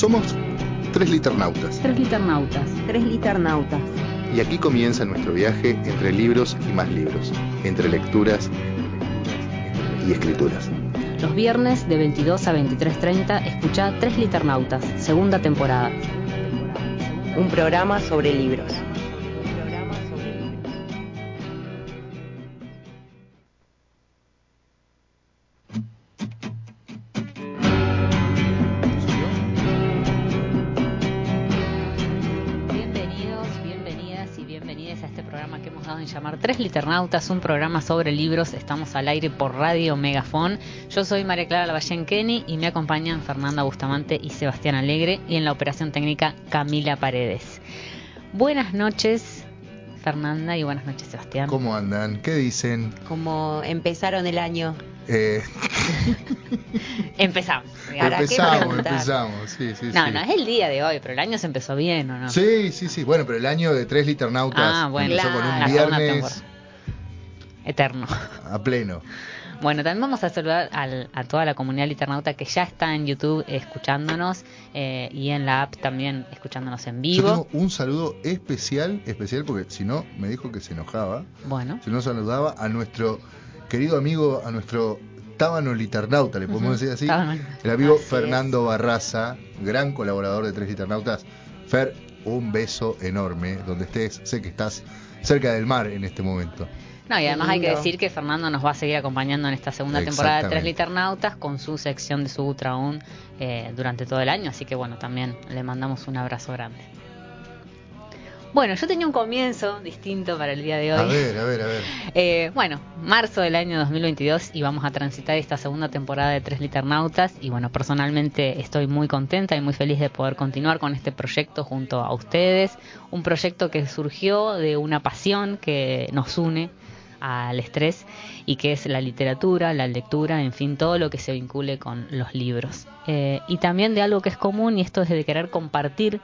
Somos tres liternautas Tres liternautas. Tres liternautas. y aquí comienza nuestro viaje entre libros y más libros, entre lecturas y escrituras. Los viernes de 22 a 23.30 escucha Tres liternautas, segunda temporada. Un programa sobre libros. Liternautas, un programa sobre libros. Estamos al aire por Radio Megafón. Yo soy María Clara Lavallén Kenny y me acompañan Fernanda Bustamante y Sebastián Alegre y en la operación técnica Camila Paredes. Buenas noches, Fernanda, y buenas noches, Sebastián. ¿Cómo andan? ¿Qué dicen? Como empezaron el año. Eh, Empezamos. ¿Para qué empezamos, preguntar? empezamos. Sí, sí, No, sí. no es el día de hoy, pero el año se empezó bien, ¿o no? Sí, sí, sí. Bueno, pero el año de tres liternautas Ah, bueno. empezó con un viernes. Eterno. a pleno. Bueno, también vamos a saludar al- a toda la comunidad liternauta que ya está en YouTube escuchándonos eh, y en la app también escuchándonos en Yo vivo. tengo un saludo especial, especial porque si no me dijo que se enojaba. Bueno, Si no saludaba a nuestro querido amigo, a nuestro tábano liternauta, le podemos decir así. tábano. El amigo Así es. Fernando Barraza, gran colaborador de Tres Liternautas. Fer, un beso enorme. Donde estés, sé que estás cerca del mar en este momento. No, y además hay que decir que Fernando nos va a seguir acompañando en esta segunda temporada de Tres. Liternautas con su sección de Subutraún eh, durante todo el año, así que bueno, también le mandamos un abrazo grande. Bueno, yo tenía un comienzo distinto para el día de hoy. A ver, a ver, a ver. Eh, bueno, marzo del año 2022 y vamos a transitar esta segunda temporada de Tres Liternautas y bueno, personalmente estoy muy contenta y muy feliz de poder continuar con este proyecto junto a ustedes, un proyecto que surgió de una pasión que nos une al estrés y que es la literatura, la lectura, en fin, todo lo que se vincule con los libros. Eh, y también de algo que es común y esto es de querer compartir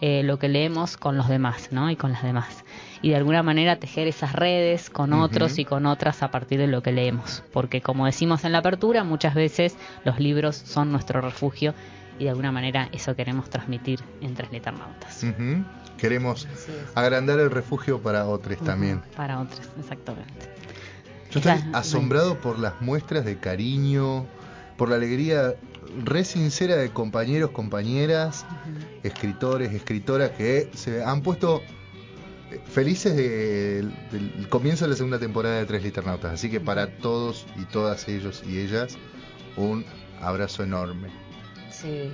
eh, lo que leemos con los demás, ¿no? Y con las demás. Y de alguna manera tejer esas redes con otros y con otras a partir de lo que leemos. Porque como decimos en la apertura, muchas veces los libros son nuestro refugio y de alguna manera eso queremos transmitir en Tres Leternautas. Ujú. Queremos Así es. agrandar el refugio para otros también. Para otros, exactamente. Yo estoy Está- asombrado por las muestras de cariño, por la alegría re sincera de compañeros, compañeras, escritores, escritoras que se han puesto eh, felices de- del comienzo de la segunda temporada de Tres Liternautas. Así que para todos y todas ellos y ellas, un abrazo enorme. Sí.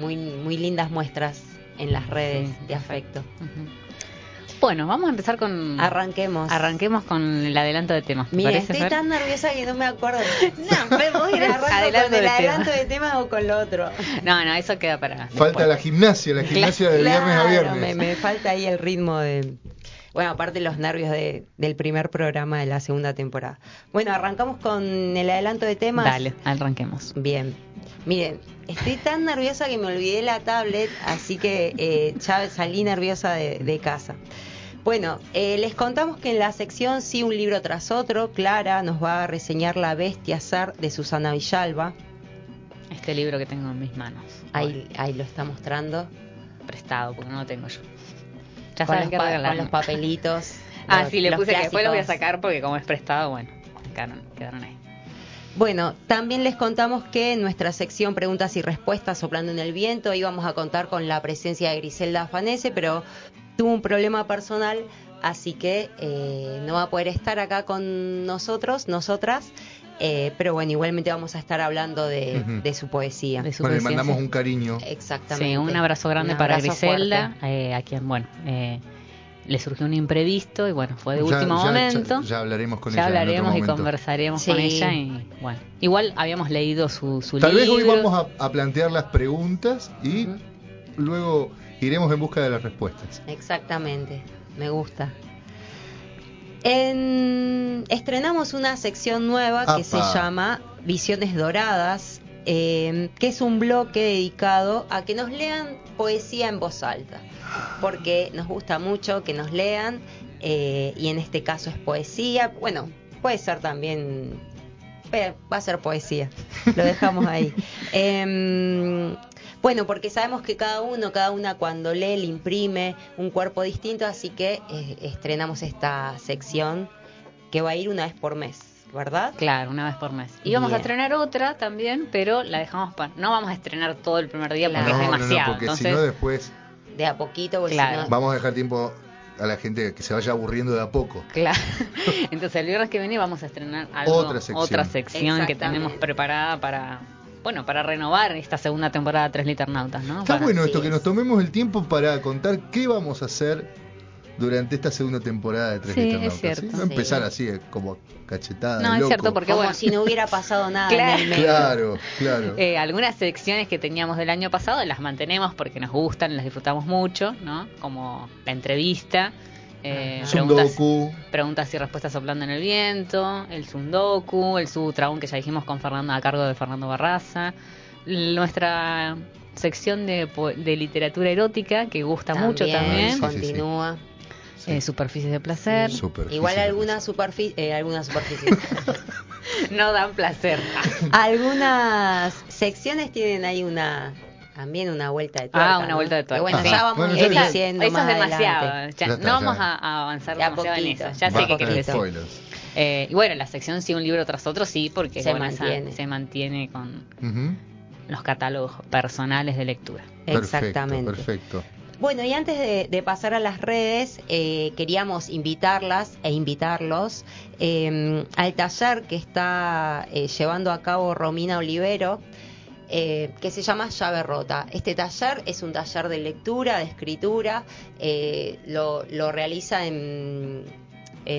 Muy, muy lindas muestras en las redes Sí. de afecto. Bueno, vamos a empezar con... Arranquemos. Arranquemos con el adelanto de temas. ¿te Mira, estoy Fer? tan nerviosa que no me acuerdo. No, podemos ir arranco Adelanto con el de adelanto tema. de tema o con lo otro. No, no, eso queda para. Falta después. la gimnasia, la gimnasia de viernes a Claro, viernes. Me, me falta ahí el ritmo de. Bueno, aparte los nervios de, del primer programa de la segunda temporada. Bueno, arrancamos con el adelanto de temas. Dale, arranquemos. Bien. Miren, estoy tan nerviosa que me olvidé la tablet, así que eh, ya salí nerviosa de, de casa. Bueno, eh, les contamos que en la sección Sí, un libro tras otro, Clara nos va a reseñar La Bestia Zar de Susana Villalba. Este libro que tengo en mis manos. Ahí, ahí lo está mostrando. Prestado, porque no lo tengo yo. Ya Con saben los, que con los papelitos. Ah, los- sí, le puse que después lo voy a sacar porque como es prestado, bueno, quedaron, quedaron ahí. Bueno, también les contamos que en nuestra sección Preguntas y Respuestas Soplando en el Viento íbamos a contar con la presencia de Griselda Fanese, pero tuvo un problema personal, así que eh, no va a poder estar acá con nosotros, nosotras, eh, pero bueno, igualmente vamos a estar hablando de, su poesía. De su Bueno, le mandamos sí. un cariño. Exactamente. Sí, un abrazo grande Un para Griselda, eh, a quien, bueno, eh, le surgió un imprevisto y bueno, fue de Ya- último ya- momento. Ya, ya hablaremos con Ya ella. en otro hablaremos y conversaremos Sí. con ella y bueno, igual habíamos leído su, su Tal vez hoy libro. vamos a, a plantear las preguntas y luego iremos en busca de las respuestas. Exactamente, me gusta. En- Estrenamos una sección nueva que se llama Visiones Doradas, eh, que es un bloque dedicado a que nos lean poesía en voz alta, porque nos gusta mucho que nos lean eh, y en este caso es poesía, bueno, puede ser también, eh, va a ser poesía, lo dejamos ahí. Em, Bueno, porque sabemos que cada uno, cada una cuando lee, le imprime un cuerpo distinto, así que eh, estrenamos esta sección que va a ir una vez por mes, ¿verdad? Claro, una vez por mes. Y vamos a Bien. estrenar otra también, pero la dejamos para... No vamos a estrenar todo el primer día porque es no, no, no, demasiado. porque Entonces, si no después De a poquito, porque Claro. si no- vamos a dejar tiempo a la gente que se vaya aburriendo de a poco. Claro. Entonces el viernes que viene vamos a estrenar algo, Otra sección. otra sección que tenemos preparada para, bueno, para renovar esta segunda temporada de Tres Liternautas, ¿no? Está Para- bueno esto, que es. nos tomemos el tiempo para contar qué vamos a hacer durante esta segunda temporada de Tres Sí, Liternautas, es cierto. No empezar Sí. así eh, como cachetada. No, de es loco. cierto, porque como bueno, si no hubiera pasado nada Claro. en el medio. Claro, claro. eh, algunas secciones que teníamos del año pasado las mantenemos porque nos gustan, las disfrutamos mucho, ¿no? Como la entrevista, eh, preguntas, preguntas y respuestas soplando en el viento, el Sundoku, el Sutraún que ya dijimos con Fernando a cargo de Fernando Barraza, nuestra sección de, po- de literatura erótica que gusta mucho también, Sí, sí, sí. Eh, superficies de placer, Superficie. Igual algunas superficies, eh, algunas superficies. no dan placer. algunas secciones tienen ahí una también una vuelta de tuerca. Ah, una ¿no? vuelta de tuerca. bueno, Ajá. ya vamos Bueno, a ya ir está. diciendo Eso más es demasiado. ya- Ya está, no vamos ya. a, a avanzar De a demasiado en eso. Ya sé que querés. Eh, y bueno, la sección sí, un libro tras otro, sí, porque Se bueno, esa- mantiene. se mantiene con los catálogos personales de lectura. Exactamente. Perfecto, perfecto. Bueno, y antes de, pasar a las redes, eh, queríamos invitarlas e invitarlos eh, al taller que está eh, llevando a cabo Romina Olivero, eh, que se llama Llave Rota. Este taller es un taller de lectura, de escritura, lo, realiza en,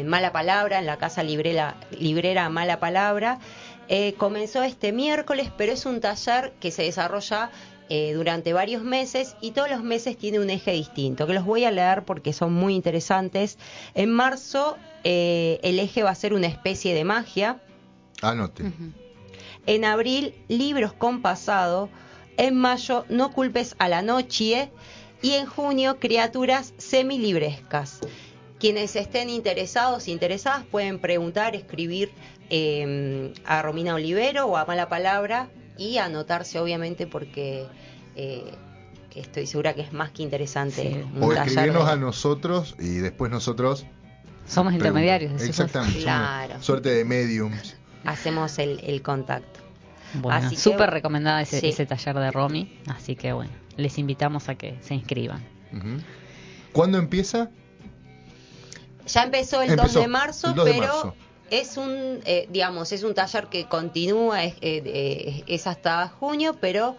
Mala Palabra, en la casa librera, Mala Palabra. Comenzó este miércoles, pero es un taller que se desarrolla eh, durante varios meses y todos los meses tiene un eje distinto, que los voy a leer porque son muy interesantes. En marzo eh, el eje va a ser una especie de magia. Anote. En abril, libros con pasado. En mayo, no culpes a la noche. Y en junio, criaturas semilibrescas. Quienes estén interesados, interesadas, pueden preguntar, escribir eh, a Romina Olivero o a Mala Palabra y anotarse, obviamente, porque eh, estoy segura que es más que interesante. Sí. un O taller escribirnos de- a nosotros y después nosotros. Somos intermediarios. decís vos. Exactamente. Claro. Suerte de mediums. Hacemos el, el contacto. Bueno, Así que- súper recomendada ese, Sí. ese taller de Romy, así que bueno, les invitamos a que se inscriban. ¿Cuándo empieza? Ya empezó el Empezó, 2 de marzo, el 2 de pero marzo. Es un, eh, digamos, es un taller que continúa, es, eh, eh, es hasta junio, pero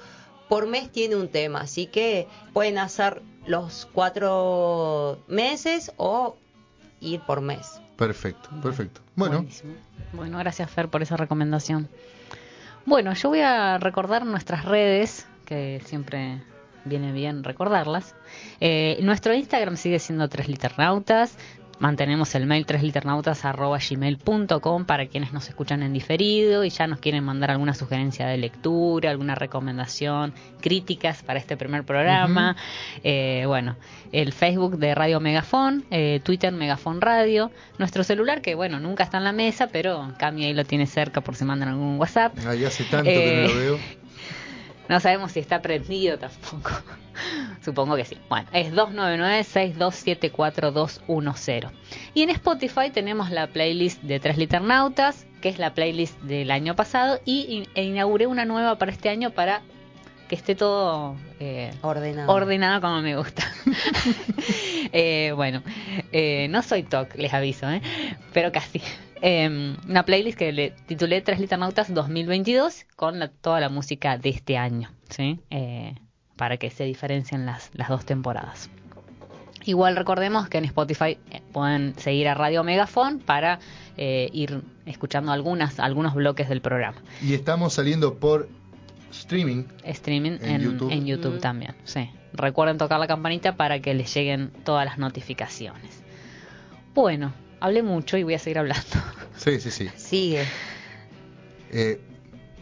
por mes tiene un tema, así que pueden hacer los cuatro meses o ir por mes. Perfecto, perfecto. Bueno, Buenísimo. Bueno, gracias Fer por esa recomendación. Bueno, yo voy a recordar nuestras redes, que siempre viene bien recordarlas. Eh, nuestro Instagram sigue siendo Tres Liternautas. Mantenemos el mail tresliternautas.gmail.com para quienes nos escuchan en diferido y ya nos quieren mandar alguna sugerencia de lectura, alguna recomendación, críticas para este primer programa. Eh, bueno, el Facebook de Radio Megafón, eh, Twitter Megafón Radio, nuestro celular que bueno, nunca está en la mesa, pero Cami ahí lo tiene cerca por si mandan algún WhatsApp. ahí hace tanto que Eh, no lo veo. No sabemos si está prendido tampoco. Supongo que sí. Bueno, es 299-6274-210. Y en Spotify tenemos la playlist de Tres Liternautas, que es la playlist del año pasado, y e inauguré una nueva para este año para que esté todo eh, Ordenado. ordenado como me gusta. Eh, bueno, eh, no soy TOC, les aviso, ¿eh? pero casi. Eh, una playlist que le titulé Tres Liternautas 2022 con la- toda la música de este año, ¿sí? Para que se diferencien las, las dos temporadas. Igual recordemos que en Spotify eh, pueden seguir a Radio Megafon para eh, ir escuchando algunas, algunos bloques del programa. Y estamos saliendo por streaming. Streaming En en, YouTube. en YouTube Mm. también, sí. Recuerden tocar la campanita para que les lleguen todas las notificaciones. Bueno, hablé mucho y voy a seguir hablando. Sí, sí, sí. Sigue. Eh,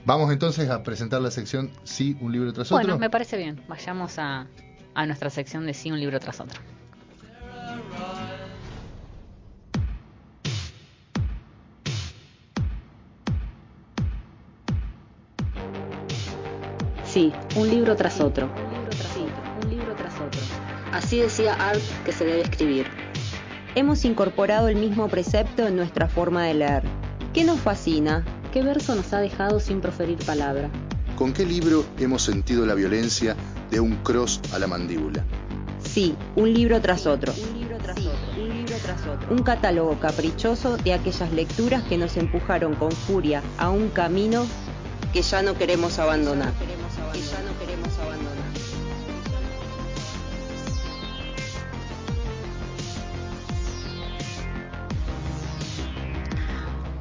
vamos entonces a presentar la sección Sí, un libro tras Bueno, otro. me parece bien. Vayamos a, a nuestra sección de sí, un libro tras otro. Sí, un libro tras otro. Sí, un libro tras otro. Así decía Art que se debe escribir. Hemos incorporado el mismo precepto en nuestra forma de leer. ¿Qué nos fascina? ¿Qué verso nos ha dejado sin proferir palabra? ¿Con qué libro hemos sentido la violencia de un cross a la mandíbula? Sí, un libro tras otro. Un libro tras otro. Un libro tras otro. Un catálogo caprichoso de aquellas lecturas que nos empujaron con furia a un camino que ya no queremos abandonar. Que ya no queremos abandonar.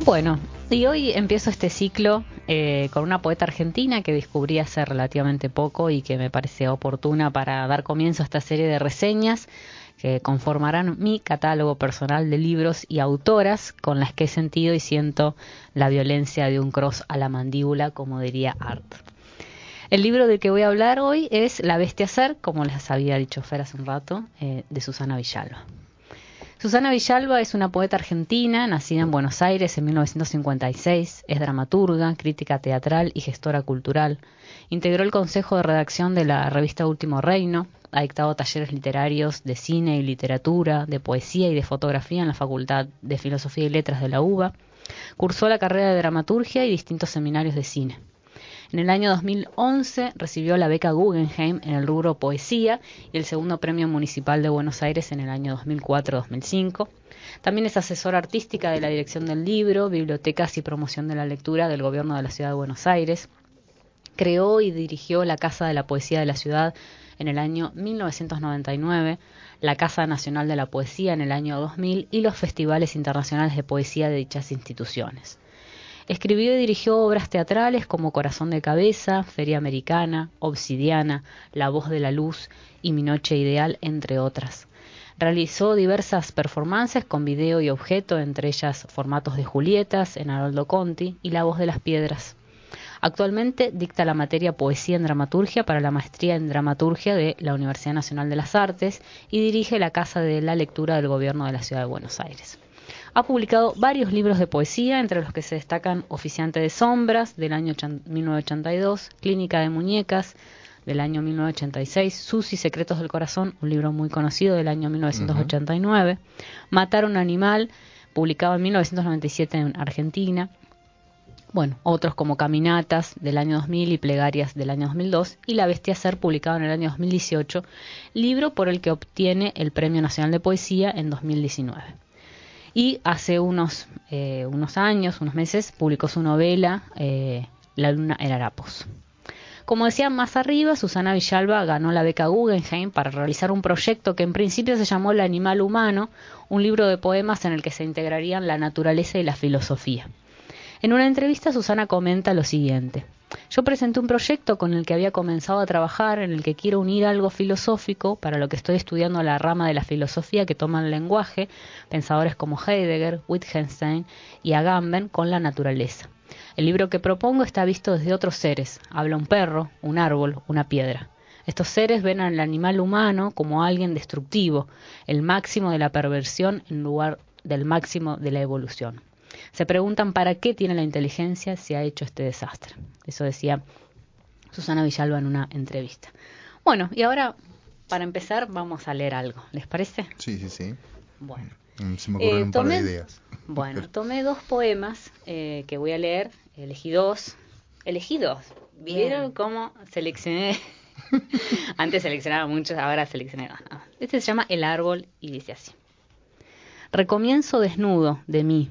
Bueno, y hoy empiezo este ciclo eh, con una poeta argentina que descubrí hace relativamente poco y que me parece oportuna para dar comienzo a esta serie de reseñas que conformarán mi catálogo personal de libros y autoras con las que he sentido y siento la violencia de un cross a la mandíbula, como diría Art. El libro del que voy a hablar hoy es La bestia ser, como les había dicho Fer hace un rato, eh, de Susana Villalba. Susana Villalba es una poeta argentina, nacida en Buenos Aires en 1956, es dramaturga, crítica teatral y gestora cultural. Integró el consejo de redacción de la revista Último Reino, ha dictado talleres literarios de cine y literatura, de poesía y de fotografía en la Facultad de Filosofía y Letras de la UBA. Cursó la carrera de dramaturgia y distintos seminarios de cine. En el año 2011 recibió la beca Guggenheim en el rubro Poesía y el segundo premio municipal de Buenos Aires en el año 2004-2005. También es asesora artística de la Dirección del Libro, Bibliotecas y Promoción de la Lectura del Gobierno de la Ciudad de Buenos Aires. Creó y dirigió la Casa de la Poesía de la Ciudad en el año 1999, la Casa Nacional de la Poesía en el año 2000 y los festivales internacionales de poesía de dichas instituciones. Escribió y dirigió obras teatrales como Corazón de Cabeza, Feria Americana, Obsidiana, La Voz de la Luz y Mi Noche Ideal, entre otras. Realizó diversas performances con video y objeto, entre ellas formatos de Julietas en Haroldo Conti y La Voz de las Piedras. Actualmente dicta la materia Poesía en Dramaturgia para la maestría en Dramaturgia de la Universidad Nacional de las Artes y dirige la Casa de la Lectura del Gobierno de la Ciudad de Buenos Aires. Ha publicado varios libros de poesía, entre los que se destacan Oficiante de Sombras, del año 1982, Clínica de Muñecas, del año 1986, Susi, Secretos del Corazón, un libro muy conocido del año 1989, Matar a un Animal, publicado en 1997 en Argentina, bueno, otros como Caminatas del año 2000 y Plegarias del año 2002 y La Bestia Ser publicado en el año 2018, libro por el que obtiene el Premio Nacional de Poesía en 2019 y hace unos, eh, unos años, unos meses, publicó su novela eh, La luna en Harapos. Como decía más arriba, Susana Villalba ganó la beca Guggenheim para realizar un proyecto que en principio se llamó El animal humano, un libro de poemas en el que se integrarían la naturaleza y la filosofía. En una entrevista Susana comenta lo siguiente. Yo presenté un proyecto con el que había comenzado a trabajar, en el que quiero unir algo filosófico, para lo que estoy estudiando la rama de la filosofía que toma el lenguaje, pensadores como Heidegger, Wittgenstein y Agamben, con la naturaleza. El libro que propongo está visto desde otros seres. Habla un perro, un árbol, una piedra. Estos seres ven al animal humano como alguien destructivo, el máximo de la perversión en lugar del máximo de la evolución. Se preguntan para qué tiene la inteligencia si ha hecho este desastre. Eso decía Susana Villalba en una entrevista. Bueno, y ahora, para empezar, vamos a leer algo. ¿Les parece? Sí, sí, sí. Bueno. Mm, Se me ocurrieron Eh, un par de ideas. Bueno, tomé dos poemas eh, que voy a leer. Elegí dos. Elegí dos. Bien. ¿Vieron cómo seleccioné? Antes seleccionaba muchos, ahora seleccioné dos. Ah, Este se llama El árbol y dice así. Recomienzo desnudo de mí.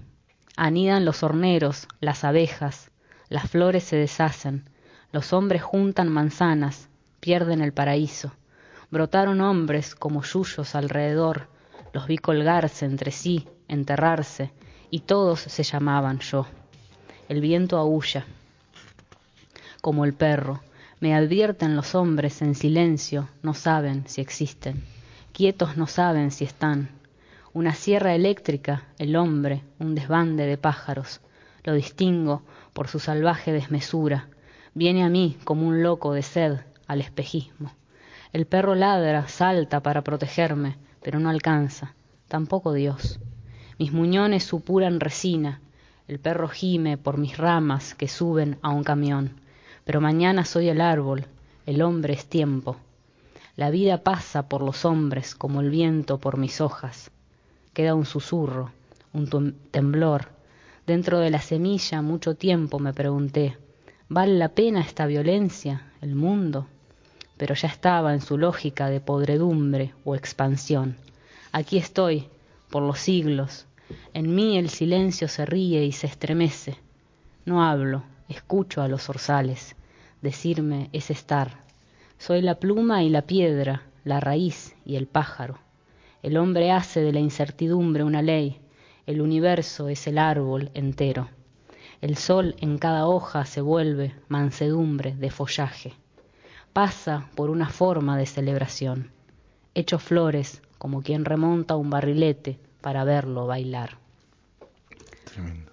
Anidan los horneros, las abejas, las flores se deshacen, los hombres juntan manzanas, pierden el paraíso. Brotaron hombres como yuyos alrededor, los vi colgarse entre sí, enterrarse, y todos se llamaban yo. El viento aúlla, como el perro, me advierten los hombres en silencio, no saben si existen, quietos no saben si están. Una sierra eléctrica, el hombre, un desbande de pájaros, lo distingo por su salvaje desmesura, viene a mí como un loco de sed al espejismo. El perro ladra, salta para protegerme, pero no alcanza, tampoco Dios. Mis muñones supuran resina, el perro gime por mis ramas que suben a un camión, pero mañana soy el árbol, el hombre es tiempo. La vida pasa por los hombres como el viento por mis hojas. Queda un susurro, un temblor. Dentro de la semilla mucho tiempo me pregunté, ¿vale la pena esta violencia, el mundo? Pero ya estaba en su lógica de podredumbre o expansión. Aquí estoy, por los siglos. En mí el silencio se ríe y se estremece. No hablo, escucho a los orzales. Decirme es estar. Soy la pluma y la piedra, la raíz y el pájaro. El hombre hace de la incertidumbre una ley. El universo es el árbol entero. El sol en cada hoja se vuelve mansedumbre de follaje. Pasa por una forma de celebración. Hecho flores como quien remonta un barrilete para verlo bailar. Tremendo.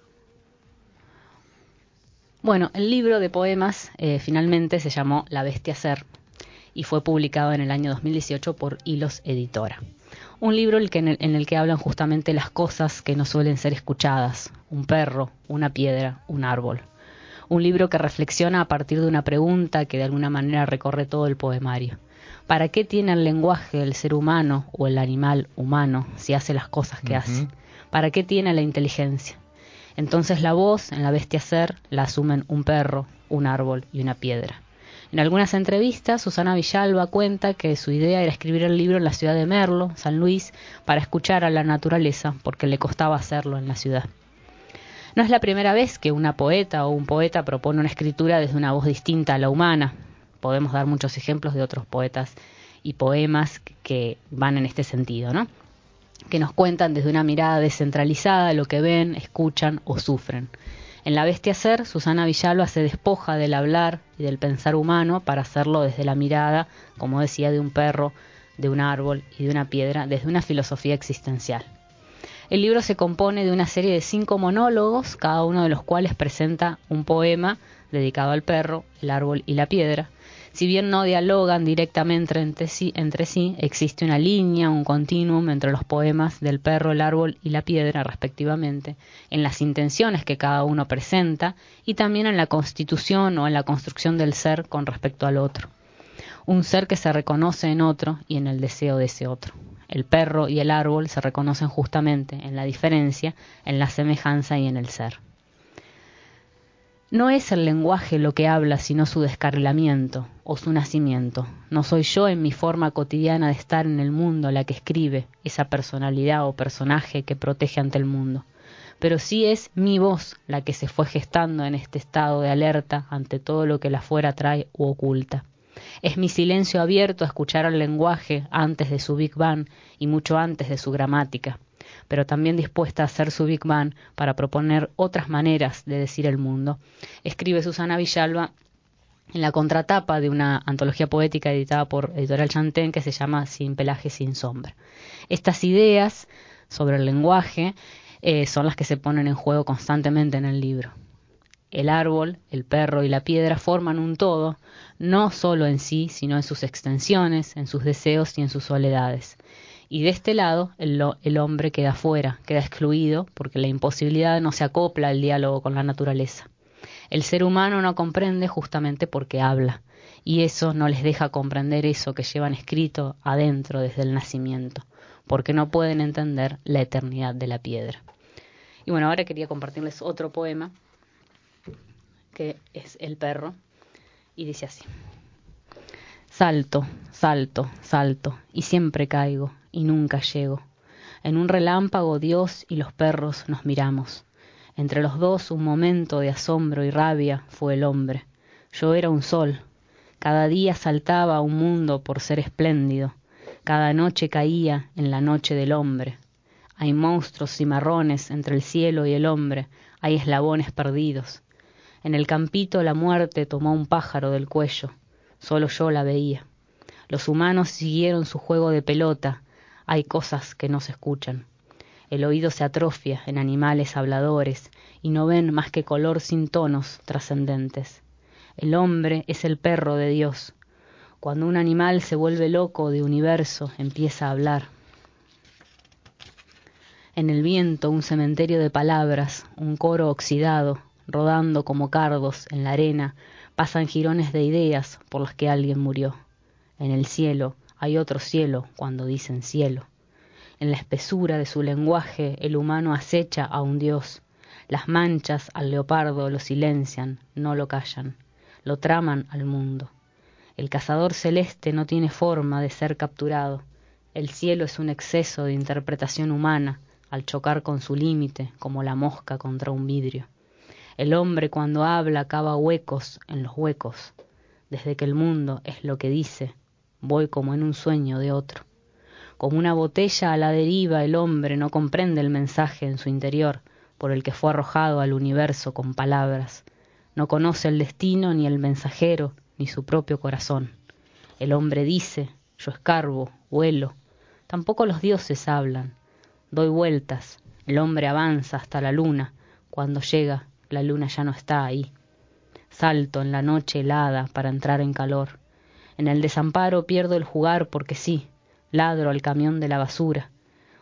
Bueno, el libro de poemas eh, finalmente se llamó La Bestia Ser y fue publicado en el año 2018 por Hilos Editora. Un libro en, el, en el que hablan justamente las cosas que no suelen ser escuchadas, un perro, una piedra, un árbol. Un libro que reflexiona a partir de una pregunta que de alguna manera recorre todo el poemario. ¿Para qué tiene el lenguaje el ser humano o el animal humano si hace las cosas que hace? ¿Para qué tiene la inteligencia? Entonces la voz en la bestia ser la asumen un perro, un árbol y una piedra. En algunas entrevistas, Susana Villalba cuenta que su idea era escribir el libro en la ciudad de Merlo, San Luis, para escuchar a la naturaleza, porque le costaba hacerlo en la ciudad. No es la primera vez que una poeta o un poeta propone una escritura desde una voz distinta a la humana podemos dar muchos ejemplos de otros poetas y poemas que van en este sentido, ¿no? que nos cuentan desde una mirada descentralizada lo que ven, escuchan o sufren. En La Bestia Ser, Susana Villalba se despoja del hablar y del pensar humano para hacerlo desde la mirada, como decía, de un perro, de un árbol y de una piedra, desde una filosofía existencial. El libro se compone de una serie de cinco monólogos, cada uno de los cuales presenta un poema dedicado al perro, el árbol y la piedra, si bien no dialogan directamente entre sí, existe una línea, un continuum entre los poemas del perro, el árbol y la piedra, respectivamente, en las intenciones que cada uno presenta y también en la constitución o en la construcción del ser con respecto al otro. Un ser que se reconoce en otro y en el deseo de ese otro. El perro y el árbol se reconocen justamente en la diferencia, en la semejanza y en el ser. No es el lenguaje lo que habla, sino su descarrilamiento o su nacimiento. No soy yo en mi forma cotidiana de estar en el mundo la que escribe esa personalidad o personaje que protege ante el mundo. Pero sí es mi voz la que se fue gestando en este estado de alerta ante todo lo que la fuera trae u oculta. Es mi silencio abierto a escuchar al lenguaje antes de su Big Bang y mucho antes de su gramática pero también dispuesta a hacer su Big Bang para proponer otras maneras de decir el mundo. Escribe Susana Villalba en la contratapa de una antología poética editada por Editorial Chantén que se llama Sin pelaje, sin sombra. Estas ideas sobre el lenguaje eh, son las que se ponen en juego constantemente en el libro. El árbol, el perro y la piedra forman un todo, no solo en sí, sino en sus extensiones, en sus deseos y en sus soledades. Y de este lado, el, hombre queda fuera, queda excluido, porque la imposibilidad no se acopla al diálogo con la naturaleza. El ser humano no comprende justamente porque habla, y eso no les deja comprender eso que llevan escrito adentro desde el nacimiento, porque no pueden entender la eternidad de la piedra. Y bueno, ahora quería compartirles otro poema, que es El perro, y dice así. Salto, salto, salto, y siempre caigo, y nunca llego. En un relámpago Dios y los perros nos miramos. Entre los dos un momento de asombro y rabia fue el hombre. Yo era un sol. Cada día saltaba un mundo por ser espléndido. Cada noche caía en la noche del hombre. Hay monstruos cimarrones entre el cielo y el hombre. Hay eslabones perdidos. En el campito la muerte tomó un pájaro del cuello solo yo la veía. Los humanos siguieron su juego de pelota, hay cosas que no se escuchan. El oído se atrofia en animales habladores y no ven más que color sin tonos trascendentes. El hombre es el perro de Dios. Cuando un animal se vuelve loco de universo, empieza a hablar. En el viento un cementerio de palabras, un coro oxidado, rodando como cardos en la arena, Pasan jirones de ideas por las que alguien murió. En el cielo hay otro cielo cuando dicen cielo. En la espesura de su lenguaje el humano acecha a un dios. Las manchas al leopardo lo silencian, no lo callan, lo traman al mundo. El cazador celeste no tiene forma de ser capturado. El cielo es un exceso de interpretación humana al chocar con su límite como la mosca contra un vidrio. El hombre cuando habla cava huecos en los huecos. Desde que el mundo es lo que dice, voy como en un sueño de otro. Como una botella a la deriva, el hombre no comprende el mensaje en su interior por el que fue arrojado al universo con palabras. No conoce el destino ni el mensajero ni su propio corazón. El hombre dice, yo escarbo, vuelo. Tampoco los dioses hablan. Doy vueltas. El hombre avanza hasta la luna. Cuando llega, la luna ya no está ahí. Salto en la noche helada para entrar en calor. En el desamparo pierdo el jugar porque sí, ladro al camión de la basura.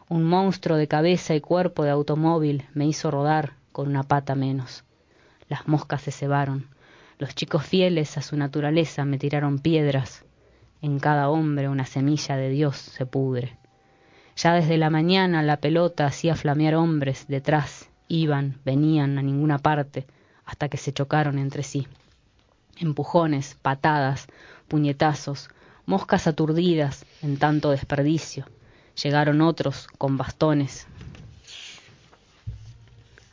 Un monstruo de cabeza y cuerpo de automóvil me hizo rodar con una pata menos. Las moscas se cebaron. Los chicos fieles a su naturaleza me tiraron piedras. En cada hombre una semilla de Dios se pudre. Ya desde la mañana la pelota hacía flamear hombres detrás, iban, venían a ninguna parte, hasta que se chocaron entre sí. Empujones, patadas, puñetazos, moscas aturdidas en tanto desperdicio. Llegaron otros con bastones.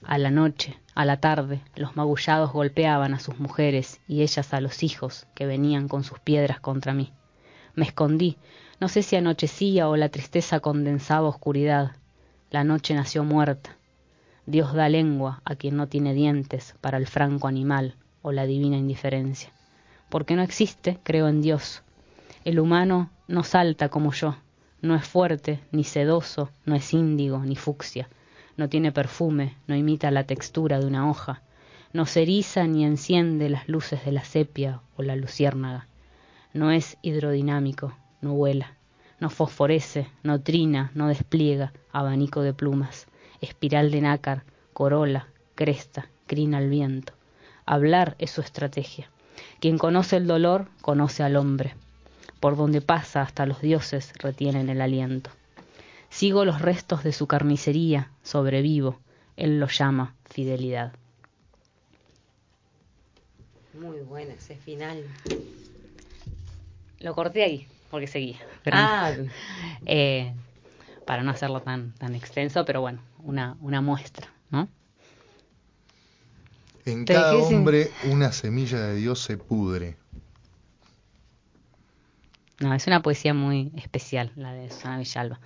A la noche, a la tarde, los magullados golpeaban a sus mujeres y ellas a los hijos que venían con sus piedras contra mí. Me escondí, no sé si anochecía o la tristeza condensaba oscuridad. La noche nació muerta. Dios da lengua a quien no tiene dientes para el franco animal o la divina indiferencia. Porque no existe, creo en Dios, el humano no salta como yo, no es fuerte, ni sedoso, no es índigo, ni fucsia, no tiene perfume, no imita la textura de una hoja, no se eriza ni enciende las luces de la sepia o la luciérnaga, no es hidrodinámico, no vuela, no fosforece, no trina, no despliega abanico de plumas, espiral de nácar, corola, cresta, crina al viento. Hablar es su estrategia. Quien conoce el dolor, conoce al hombre por donde pasa hasta los dioses retienen el aliento. Sigo los restos de su carnicería, sobrevivo, él lo llama fidelidad. Muy bueno ese final. Lo corté ahí, porque seguía. ah. eh, para no hacerlo tan, tan extenso, pero bueno, una, una muestra, ¿no? En cada hombre una semilla de Dios se pudre. No, es una poesía muy especial, la de Susana Villalba.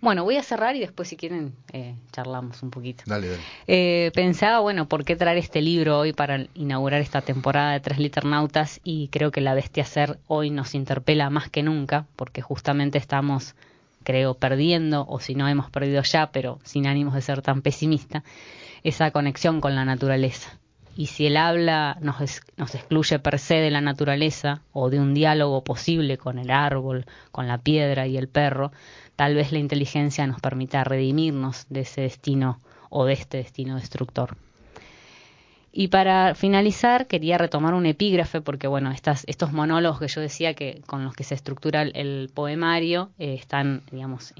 Bueno, voy a cerrar y después, si quieren, eh, charlamos un poquito. Dale, dale. Eh, pensaba, bueno, ¿por qué traer este libro hoy para inaugurar esta temporada de Tres Liternautas? Y creo que La Bestia Ser hoy nos interpela más que nunca, porque justamente estamos, creo, perdiendo, o si no hemos perdido ya, pero sin ánimos de ser tan pesimista, esa conexión con la naturaleza y si el habla nos, excluye per se de la naturaleza o de un diálogo posible con el árbol, con la piedra y el perro, tal vez la inteligencia nos permita redimirnos de ese destino o de este destino destructor. Y para finalizar, quería retomar un epígrafe, porque bueno, estas, estos monólogos que yo decía que con los que se estructura el, poemario eh, están, digamos,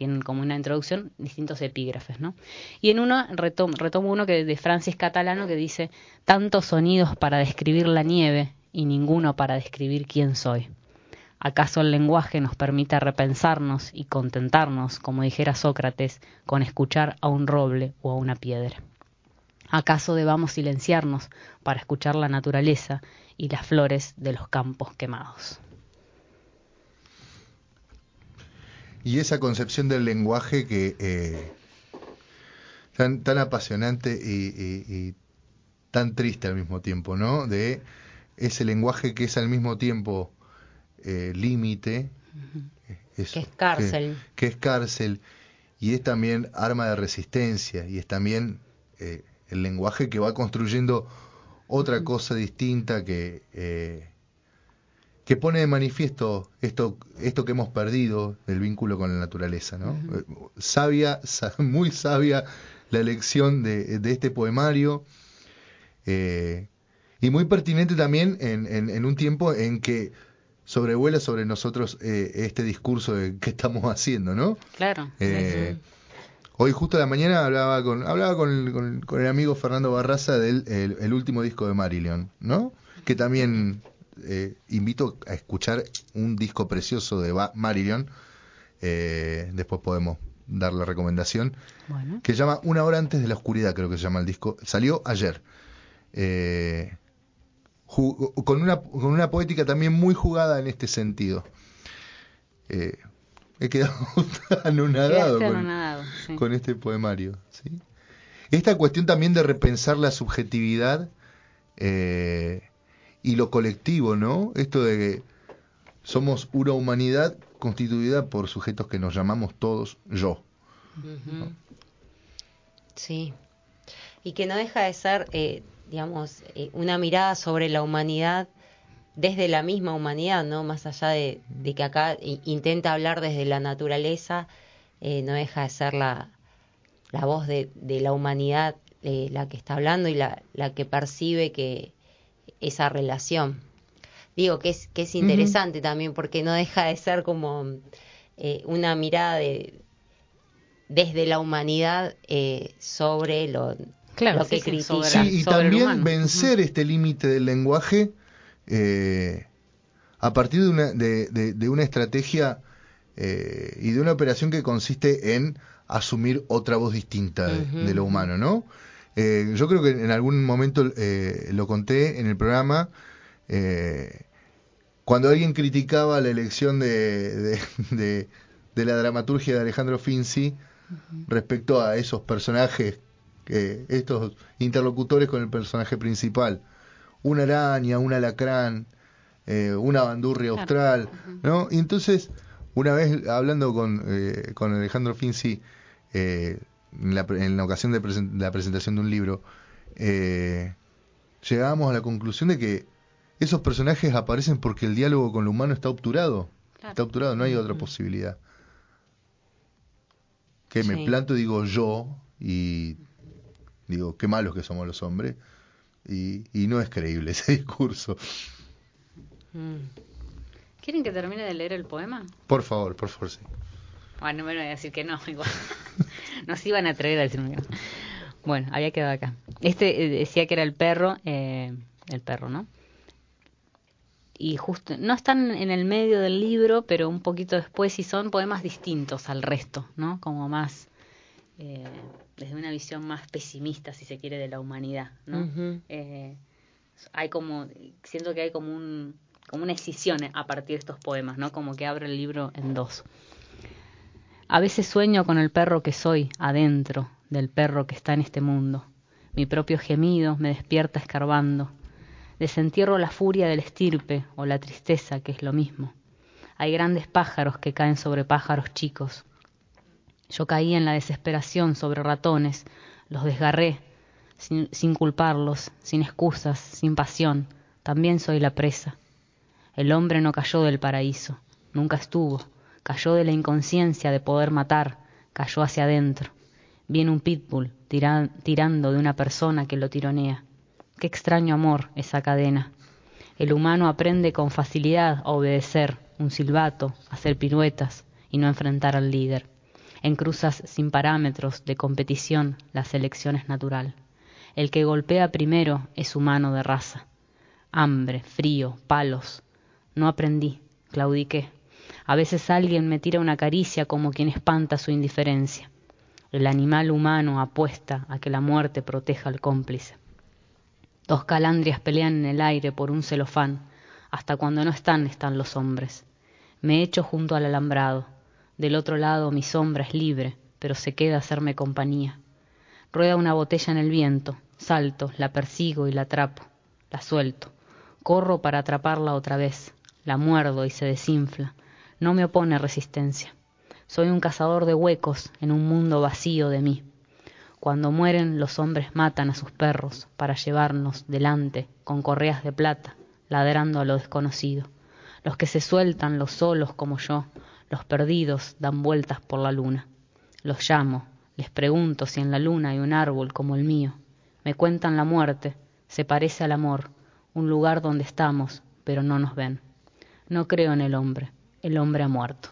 tienen como una introducción distintos epígrafes, ¿no? Y en uno retomo, uno que de Francis Catalano que dice tantos sonidos para describir la nieve y ninguno para describir quién soy. ¿Acaso el lenguaje nos permita repensarnos y contentarnos, como dijera Sócrates, con escuchar a un roble o a una piedra? ¿Acaso debamos silenciarnos para escuchar la naturaleza y las flores de los campos quemados? Y esa concepción del lenguaje que eh, tan, tan apasionante y, tan triste al mismo tiempo, ¿no? De ese lenguaje que es al mismo tiempo eh, límite, que es cárcel. Que, es cárcel y es también arma de resistencia y es también eh, el lenguaje que va construyendo otra cosa distinta que que pone de manifiesto esto, esto que hemos perdido, el vínculo con la naturaleza. ¿no? Sabia, muy sabia la elección de, este poemario. Eh, y muy pertinente también en, en, un tiempo en que sobrevuela sobre nosotros eh, este discurso de qué estamos haciendo, ¿no? Claro. Eh, hoy justo a la mañana hablaba con hablaba con, con, el amigo Fernando Barraza del el, último disco de Marillion, ¿no? Que también eh, invito a escuchar un disco precioso de Marillion. Eh, después podemos dar la recomendación. Que se llama Una hora antes de la oscuridad, creo que se llama el disco. Salió ayer. Eh, con, una, con una poética también muy jugada en este sentido. Eh, he quedado anonadado, con, con, este poemario. ¿sí? Esta cuestión también de repensar la subjetividad eh, y lo colectivo, ¿no? Esto de que somos una humanidad constituida por sujetos que nos llamamos todos yo. Sí. Y que no deja de ser eh, digamos, eh, una mirada sobre la humanidad desde la misma humanidad, ¿no? Más allá de, que acá intenta hablar desde la naturaleza, eh, no deja de ser la, la voz de, la humanidad eh, la que está hablando y la, la que percibe que esa relación. Digo que es, que es interesante también porque no deja de ser como una mirada de, desde la humanidad sobre lo, Claro, sí, y también vencer este límite del lenguaje eh, a partir de una, de, una estrategia eh, y de una operación que consiste en asumir otra voz distinta de, lo humano, ¿no? Eh, yo creo que en algún momento lo conté en el programa, cuando alguien criticaba la elección de, de, la dramaturgia de Alejandro Finzi respecto a esos personajes estos interlocutores con el personaje principal. Una araña, un alacrán, eh, una bandurria austral, ¿no? Y entonces, una vez hablando con, eh, con Alejandro Finzi, eh, en, la, en, la, ocasión de la presentación de un libro, llegamos a la conclusión de que esos personajes aparecen porque el diálogo con lo humano está obturado. Está obturado, no hay otra posibilidad. Que me planto, digo yo, y Digo, qué malos que somos los hombres. Y, no es creíble ese discurso. Mm. ¿Quieren que termine de leer el poema? Por favor, por favor, sí. Bueno, me voy a decir que no, igual. Nos iban a traer a decirme que Bueno, había quedado acá. Este eh, decía que era el perro, eh, el perro, ¿no? Y justo, no están en el medio del libro, pero un poquito después y son poemas distintos al resto, ¿no? Como más eh, desde una visión más pesimista, si se quiere, de la humanidad, ¿no? Eh, hay como, siento que hay como un, como una escisión a partir de estos poemas, ¿no? Como que abre el libro en dos. A veces sueño con el perro que soy adentro del perro que está en este mundo. Mi propio gemido me despierta escarbando. Desentierro la furia del estirpe o la tristeza, que es lo mismo. Hay grandes pájaros que caen sobre pájaros chicos. Yo caí en la desesperación sobre ratones, los desgarré, sin, culparlos, sin excusas, sin pasión. También soy la presa. El hombre no cayó del paraíso, nunca estuvo, cayó de la inconsciencia de poder matar, cayó hacia adentro. Viene un pitbull tirando de una persona que lo tironea. Qué extraño amor esa cadena. El humano aprende con facilidad a obedecer un silbato, hacer piruetas y no enfrentar al líder. En cruzas sin parámetros de competición, la selección es natural. El que golpea primero es humano de raza. Hambre, frío, palos. No aprendí, claudiqué. A veces alguien me tira una caricia como quien espanta su indiferencia. El animal humano apuesta a que la muerte proteja al cómplice. Dos calandrias pelean en el aire por un celofán. Hasta cuando no están, están los hombres. Me echo junto al alambrado. Del otro lado mi sombra es libre, pero se queda a hacerme compañía. Rueda una botella en el viento, salto, la persigo y la atrapo, la suelto. Corro para atraparla otra vez, la muerdo y se desinfla. No me opone resistencia. Soy un cazador de huecos en un mundo vacío de mí. Cuando mueren los hombres matan a sus perros para llevarnos delante con correas de plata, ladrando a lo desconocido. Los que se sueltan los solos como yo, los perdidos dan vueltas por la luna. Los llamo, les pregunto si en la luna hay un árbol como el mío. Me cuentan la muerte, se parece al amor, un lugar donde estamos, pero no nos ven. No creo en el hombre, el hombre ha muerto.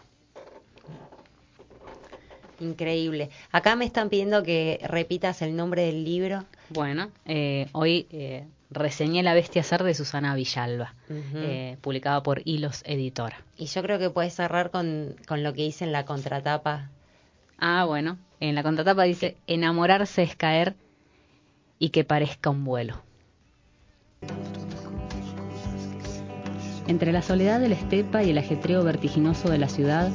Increíble. Acá me están pidiendo que repitas el nombre del libro. Bueno, eh, hoy eh, reseñé La Bestia Ser de Susana Villalba, eh, publicado por Hilos Editora. Y yo creo que puedes cerrar con, con lo que dice en la contratapa. Ah, bueno, en la contratapa dice, enamorarse es caer y que parezca un vuelo. Entre la soledad de la estepa y el ajetreo vertiginoso de la ciudad,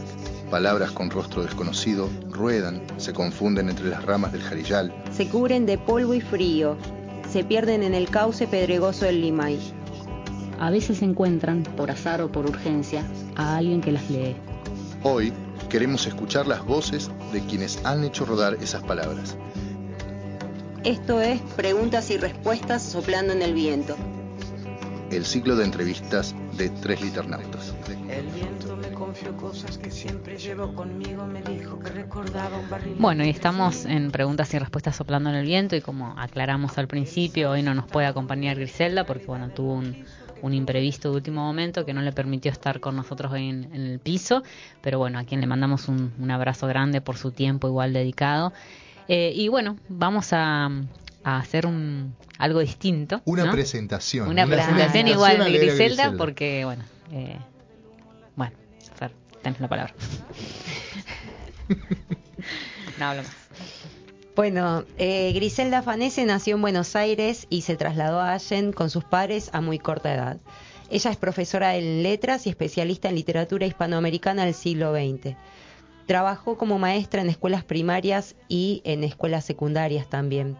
Palabras con rostro desconocido ruedan, se confunden entre las ramas del jarillal. Se cubren de polvo y frío, se pierden en el cauce pedregoso del Limay. A veces encuentran, por azar o por urgencia, a alguien que las lee. Hoy queremos escuchar las voces de quienes han hecho rodar esas palabras. Esto es Preguntas y Respuestas soplando en el viento. El ciclo de entrevistas de Tres Liternautas. El viento me confió cosas que siempre llevo conmigo, me dijo que recordaba un barril. Bueno, y estamos en preguntas y respuestas soplando en el viento y como aclaramos al principio, hoy no nos puede acompañar Griselda porque bueno, tuvo un, un imprevisto de último momento que no le permitió estar con nosotros hoy en, en el piso, pero bueno, a quien le mandamos un, un abrazo grande por su tiempo igual dedicado. Eh, y bueno, vamos a, a hacer un algo distinto. Una ¿no? presentación. Una presentación igual de Griselda, porque, bueno, eh, bueno, Fer, tenés la palabra. no hablo más. Bueno, eh, Griselda Fanese nació en Buenos Aires y se trasladó a Allen con sus padres a muy corta edad. Ella es profesora en letras y especialista en literatura hispanoamericana del siglo XX. Trabajó como maestra en escuelas primarias y en escuelas secundarias también.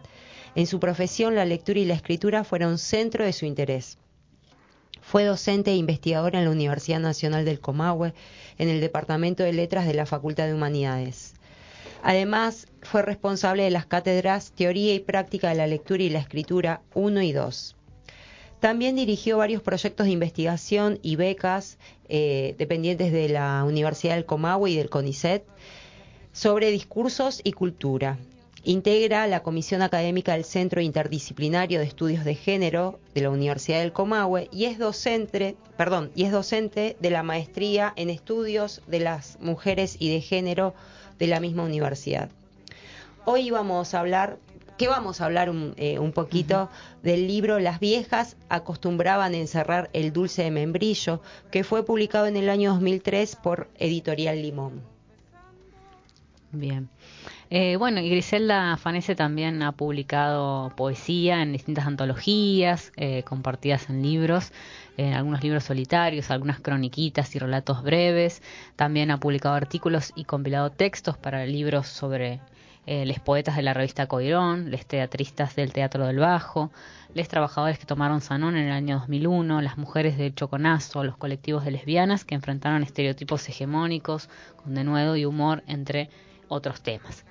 En su profesión, la lectura y la escritura fueron centro de su interés. Fue docente e investigadora en la Universidad Nacional del Comahue, en el Departamento de Letras de la Facultad de Humanidades. Además, fue responsable de las cátedras Teoría y Práctica de la Lectura y la Escritura 1 y 2. También dirigió varios proyectos de investigación y becas eh, dependientes de la Universidad del Comahue y del CONICET sobre discursos y cultura. Integra la Comisión Académica del Centro Interdisciplinario de Estudios de Género de la Universidad del Comahue y es docente, perdón, y es docente de la Maestría en Estudios de las Mujeres y de Género de la misma universidad. Hoy vamos a hablar, ¿qué vamos a hablar un, eh, un poquito? Uh -huh. Del libro Las viejas acostumbraban a encerrar el dulce de membrillo, que fue publicado en el año 2003 por Editorial Limón. Bien. Eh, bueno, y Griselda Fanese también ha publicado poesía en distintas antologías, eh, compartidas en libros, en algunos libros solitarios, algunas croniquitas y relatos breves. También ha publicado artículos y compilado textos para libros sobre eh, los poetas de la revista Coirón, los teatristas del Teatro del Bajo, los trabajadores que tomaron Sanón en el año 2001, las mujeres del Choconazo, los colectivos de lesbianas que enfrentaron estereotipos hegemónicos con denuedo y humor entre otros temas.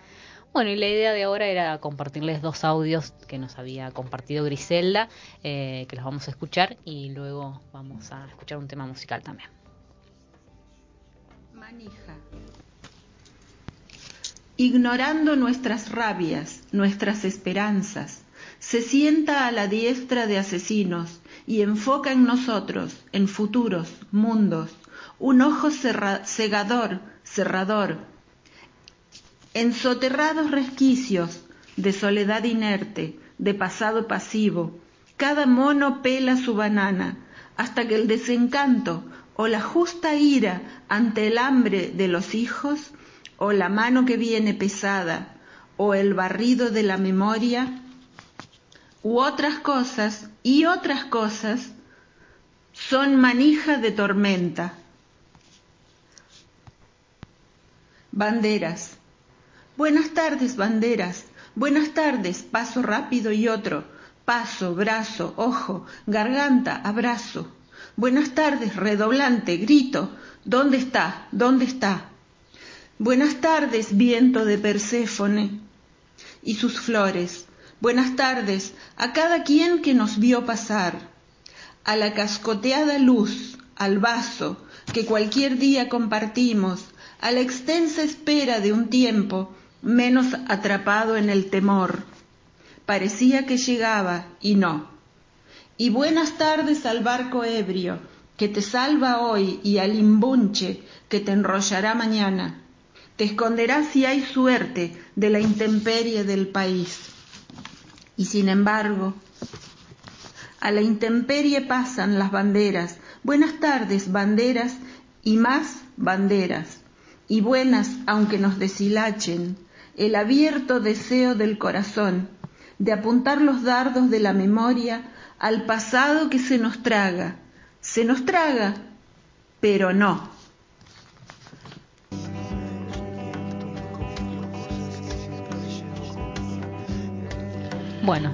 Bueno, y la idea de ahora era compartirles dos audios que nos había compartido Griselda, eh, que los vamos a escuchar y luego vamos a escuchar un tema musical también. Manija. Ignorando nuestras rabias, nuestras esperanzas, se sienta a la diestra de asesinos y enfoca en nosotros, en futuros, mundos, un ojo cegador, cerrador, en soterrados resquicios de soledad inerte, de pasado pasivo, cada mono pela su banana, hasta que el desencanto o la justa ira ante el hambre de los hijos, o la mano que viene pesada, o el barrido de la memoria, u otras cosas y otras cosas, son manija de tormenta. Banderas. Buenas tardes, banderas. Buenas tardes, paso rápido y otro. Paso, brazo, ojo, garganta, abrazo. Buenas tardes, redoblante, grito. ¿Dónde está? ¿Dónde está? Buenas tardes, viento de Perséfone y sus flores. Buenas tardes a cada quien que nos vio pasar. A la cascoteada luz, al vaso que cualquier día compartimos, a la extensa espera de un tiempo menos atrapado en el temor. Parecía que llegaba y no. Y buenas tardes al barco ebrio, que te salva hoy, y al imbunche, que te enrollará mañana. Te esconderás si hay suerte de la intemperie del país. Y sin embargo, a la intemperie pasan las banderas. Buenas tardes, banderas, y más banderas. Y buenas, aunque nos deshilachen, el abierto deseo del corazón de apuntar los dardos de la memoria al pasado que se nos traga. Se nos traga, pero no. Bueno.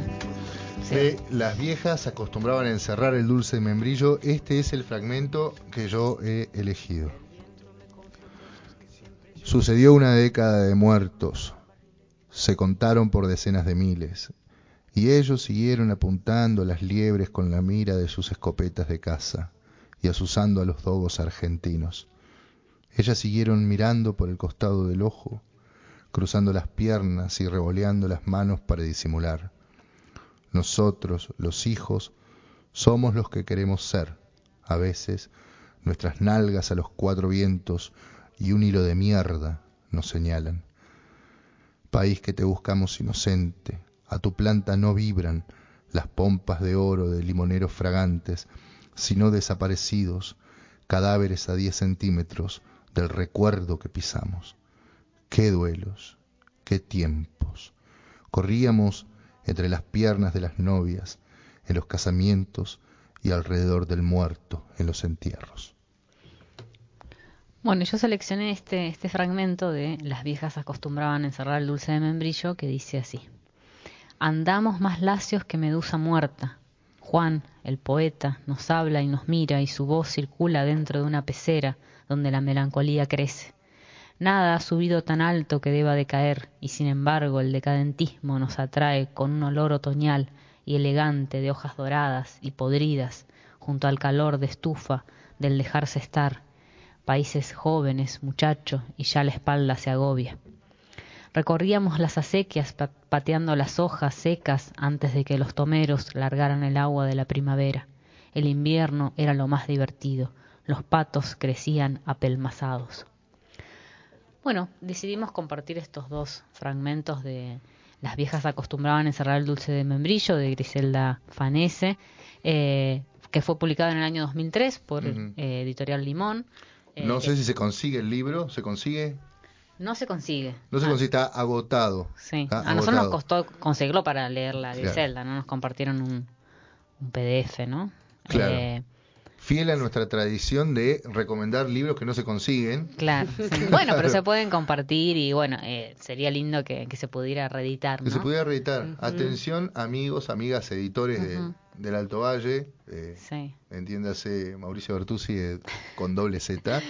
De las viejas acostumbraban a encerrar el dulce membrillo. Este es el fragmento que yo he elegido. Sucedió una década de muertos. Se contaron por decenas de miles. Y ellos siguieron apuntando a las liebres con la mira de sus escopetas de caza y asusando a los dogos argentinos. Ellas siguieron mirando por el costado del ojo, cruzando las piernas y revoleando las manos para disimular. Nosotros, los hijos, somos los que queremos ser. A veces, nuestras nalgas a los cuatro vientos y un hilo de mierda nos señalan. País que te buscamos inocente, a tu planta no vibran las pompas de oro de limoneros fragantes, sino desaparecidos, cadáveres a diez centímetros del recuerdo que pisamos. Qué duelos, qué tiempos. Corríamos entre las piernas de las novias, en los casamientos y alrededor del muerto en los entierros. Bueno, yo seleccioné este, este fragmento de Las viejas acostumbraban encerrar el dulce de membrillo que dice así. Andamos más lacios que medusa muerta. Juan, el poeta, nos habla y nos mira y su voz circula dentro de una pecera donde la melancolía crece. Nada ha subido tan alto que deba de caer, y sin embargo el decadentismo nos atrae con un olor otoñal y elegante de hojas doradas y podridas, junto al calor de estufa del dejarse estar, países jóvenes, muchacho, y ya la espalda se agobia. Recorríamos las acequias pateando las hojas secas antes de que los tomeros largaran el agua de la primavera. El invierno era lo más divertido, los patos crecían apelmazados. Bueno, decidimos compartir estos dos fragmentos de Las viejas acostumbraban a encerrar el dulce de membrillo de Griselda Fanese, eh, que fue publicado en el año 2003 por eh, Editorial Limón. Eh, no sé si se consigue el libro, ¿se consigue? No se consigue. No se ah. consigue, está agotado. Sí, a nosotros nos costó conseguirlo para leerla Griselda, ¿no? Nos compartieron un, un PDF, ¿no? Claro fiel a nuestra tradición de recomendar libros que no se consiguen. Claro. Bueno, pero se pueden compartir y bueno, eh, sería lindo que, se pudiera reeditar. Que se pudiera reeditar. Atención, amigos, amigas, editores del Alto Valle. Eh, sí. Entiéndase Mauricio Bertuzzi eh, con doble Z.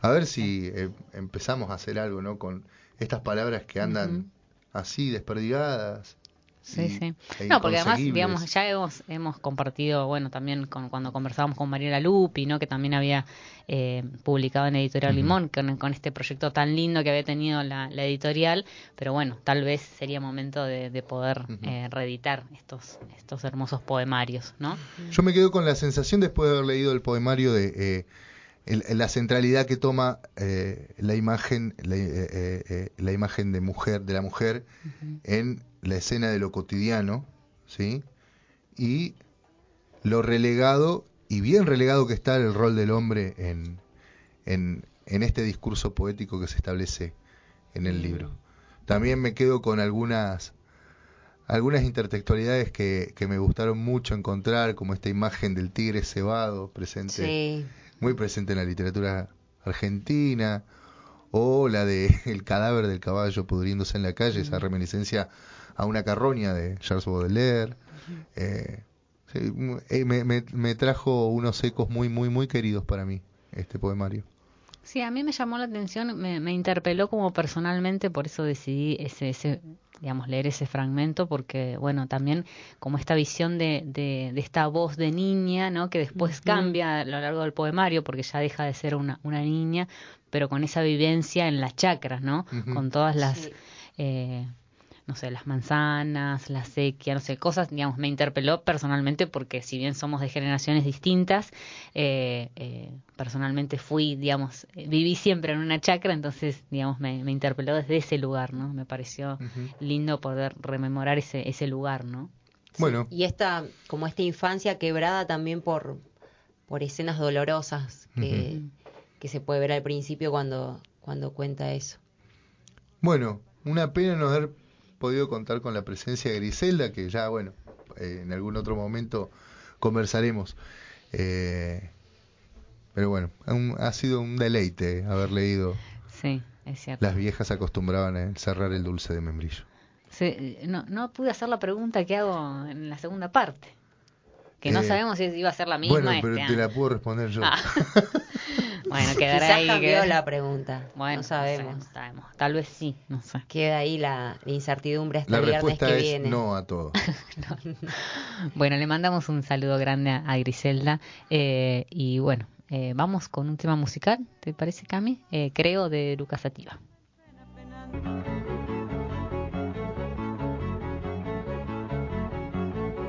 A ver si eh, empezamos a hacer algo, ¿no? Con estas palabras que andan así desperdigadas Sí, sí. E no, porque además, digamos, ya hemos, hemos compartido, bueno, también con, cuando conversábamos con Mariela Lupi, ¿no? Que también había eh, publicado en Editorial Limón, con, este proyecto tan lindo que había tenido la, editorial, pero bueno, tal vez sería momento de, poder eh, reeditar estos, estos hermosos poemarios, ¿no? Yo me quedo con la sensación después de haber leído el poemario de... Eh, la centralidad que toma eh, la imagen la, la, imagen de mujer de la mujer en la escena de lo cotidiano, ¿sí? Y lo relegado, y bien relegado que está el rol del hombre en, en, en este discurso poético que se establece en el libro. También me quedo con algunas algunas intertextualidades que, que me gustaron mucho encontrar, como esta imagen del tigre cebado presente, muy presente en la literatura argentina, o la de el cadáver del caballo pudriéndose en la calle, esa reminiscencia a una carroña de Charles Baudelaire. Eh, eh, me, me, trajo unos ecos muy, muy, muy queridos para mí, este poemario. Sí, a mí me llamó la atención, me, me interpeló como personalmente, por eso decidí ese, ese, digamos, leer ese fragmento, porque, bueno, también como esta visión de, de, esta voz de niña, ¿no? Que después cambia a lo largo del poemario, porque ya deja de ser una, una niña, pero con esa vivencia en las chacras, ¿no? Con todas las... Eh, no sé, las manzanas, la sequía, no sé, cosas, digamos, me interpeló personalmente porque si bien somos de generaciones distintas, eh, eh, personalmente fui, digamos, viví siempre en una chacra, entonces, digamos, me, interpeló desde ese lugar, ¿no? Me pareció lindo poder rememorar ese, ese lugar, ¿no? Bueno. y esta, como esta infancia quebrada también por, por escenas dolorosas que, que se puede ver al principio cuando, cuando cuenta eso. Bueno, una pena no haber podido contar con la presencia de Griselda, que ya, bueno, eh, en algún otro momento conversaremos. Eh, pero bueno, ha sido un deleite haber leído. Sí, es cierto. Las viejas acostumbraban a cerrar el dulce de membrillo. Sí, no, no pude hacer la pregunta que hago en la segunda parte. Que no eh, sabemos si iba a ser la misma. Bueno, pero te la puedo responder yo. Ah. bueno, quedará ahí. cambió la pregunta. Bueno, no sabemos. Tal vez sí, no sé. Queda ahí la, incertidumbre hasta la el viernes que es viene. No a todo. Bueno, le mandamos un saludo grande a, Griselda. Eh, y bueno, eh, vamos con un tema musical, ¿te parece, Cami? creo de Lucas Sativa.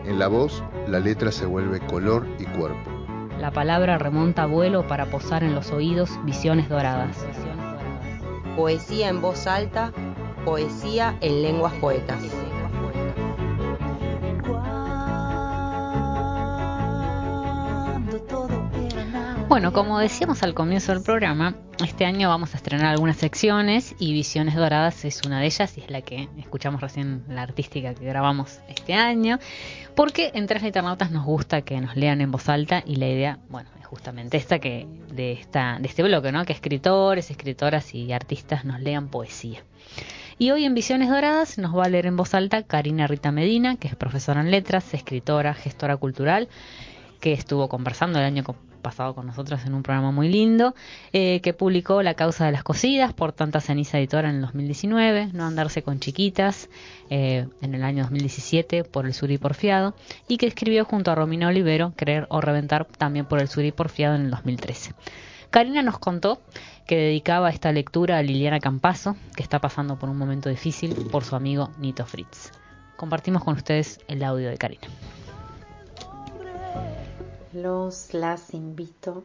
En la voz, la letra se vuelve color y cuerpo. La palabra remonta a vuelo para posar en los oídos visiones doradas. Poesía en voz alta, poesía en lenguas poetas. Bueno, como decíamos al comienzo del programa, este año vamos a estrenar algunas secciones y Visiones Doradas es una de ellas y es la que escuchamos recién, la artística que grabamos este año, porque en Tres Internautas nos gusta que nos lean en voz alta y la idea, bueno, es justamente esta que de esta de este bloque, ¿no? Que escritores, escritoras y artistas nos lean poesía. Y hoy en Visiones Doradas nos va a leer en voz alta Karina Rita Medina, que es profesora en letras, escritora, gestora cultural, que estuvo conversando el año pasado con nosotros en un programa muy lindo, eh, que publicó La causa de las cocidas por Tanta Ceniza Editora en el 2019, No andarse con chiquitas eh, en el año 2017 por El Sur y Porfiado, y que escribió junto a Romina Olivero Creer o Reventar también por El Sur y Porfiado en el 2013. Karina nos contó que dedicaba esta lectura a Liliana Campazo, que está pasando por un momento difícil por su amigo Nito Fritz. Compartimos con ustedes el audio de Karina los las invito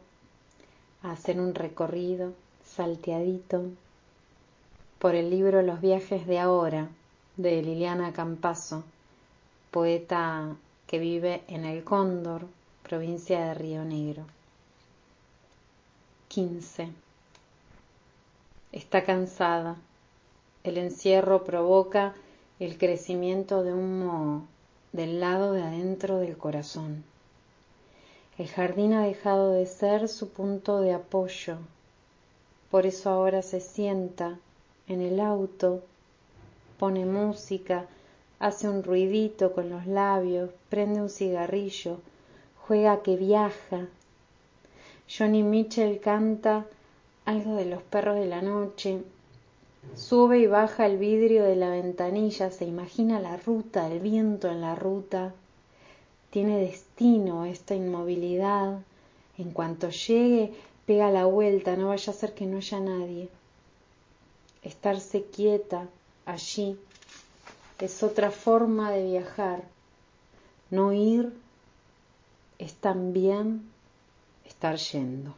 a hacer un recorrido salteadito por el libro Los viajes de ahora de Liliana Campazo, poeta que vive en El Cóndor, provincia de Río Negro. 15. Está cansada. El encierro provoca el crecimiento de un moho del lado de adentro del corazón. El jardín ha dejado de ser su punto de apoyo. Por eso ahora se sienta en el auto, pone música, hace un ruidito con los labios, prende un cigarrillo, juega que viaja. Johnny Mitchell canta algo de los perros de la noche, sube y baja el vidrio de la ventanilla, se imagina la ruta, el viento en la ruta, tiene destino esta inmovilidad. En cuanto llegue, pega la vuelta, no vaya a ser que no haya nadie. Estarse quieta allí es otra forma de viajar. No ir es también estar yendo.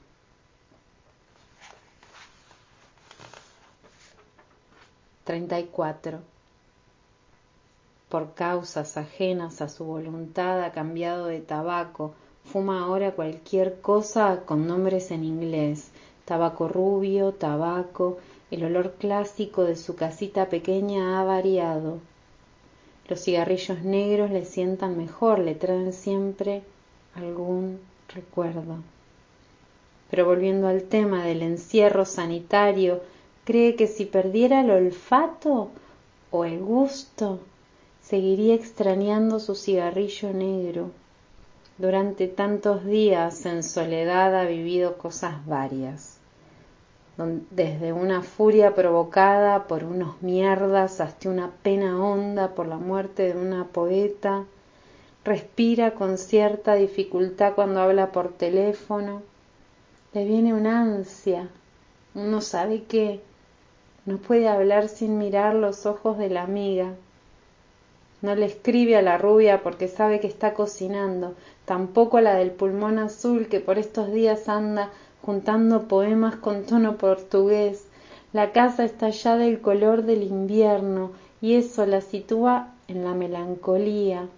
Treinta y cuatro por causas ajenas a su voluntad ha cambiado de tabaco, fuma ahora cualquier cosa con nombres en inglés, tabaco rubio, tabaco, el olor clásico de su casita pequeña ha variado. Los cigarrillos negros le sientan mejor, le traen siempre algún recuerdo. Pero volviendo al tema del encierro sanitario, cree que si perdiera el olfato o el gusto, seguiría extrañando su cigarrillo negro. Durante tantos días en soledad ha vivido cosas varias, desde una furia provocada por unos mierdas hasta una pena honda por la muerte de una poeta, respira con cierta dificultad cuando habla por teléfono, le viene una ansia, uno sabe que no puede hablar sin mirar los ojos de la amiga, No le escribe a la rubia porque sabe que está cocinando, tampoco a la del pulmón azul que por estos días anda juntando poemas con tono portugués. La casa está ya del color del invierno y eso la sitúa en la melancolía.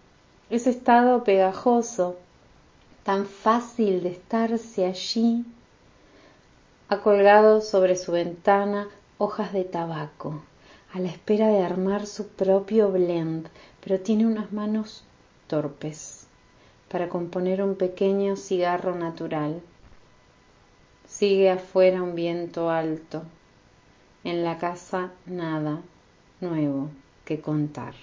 Ese estado pegajoso, tan fácil de estarse allí, ha colgado sobre su ventana hojas de tabaco, a la espera de armar su propio blend, pero tiene unas manos torpes para componer un pequeño cigarro natural. Sigue afuera un viento alto, en la casa nada nuevo que contar.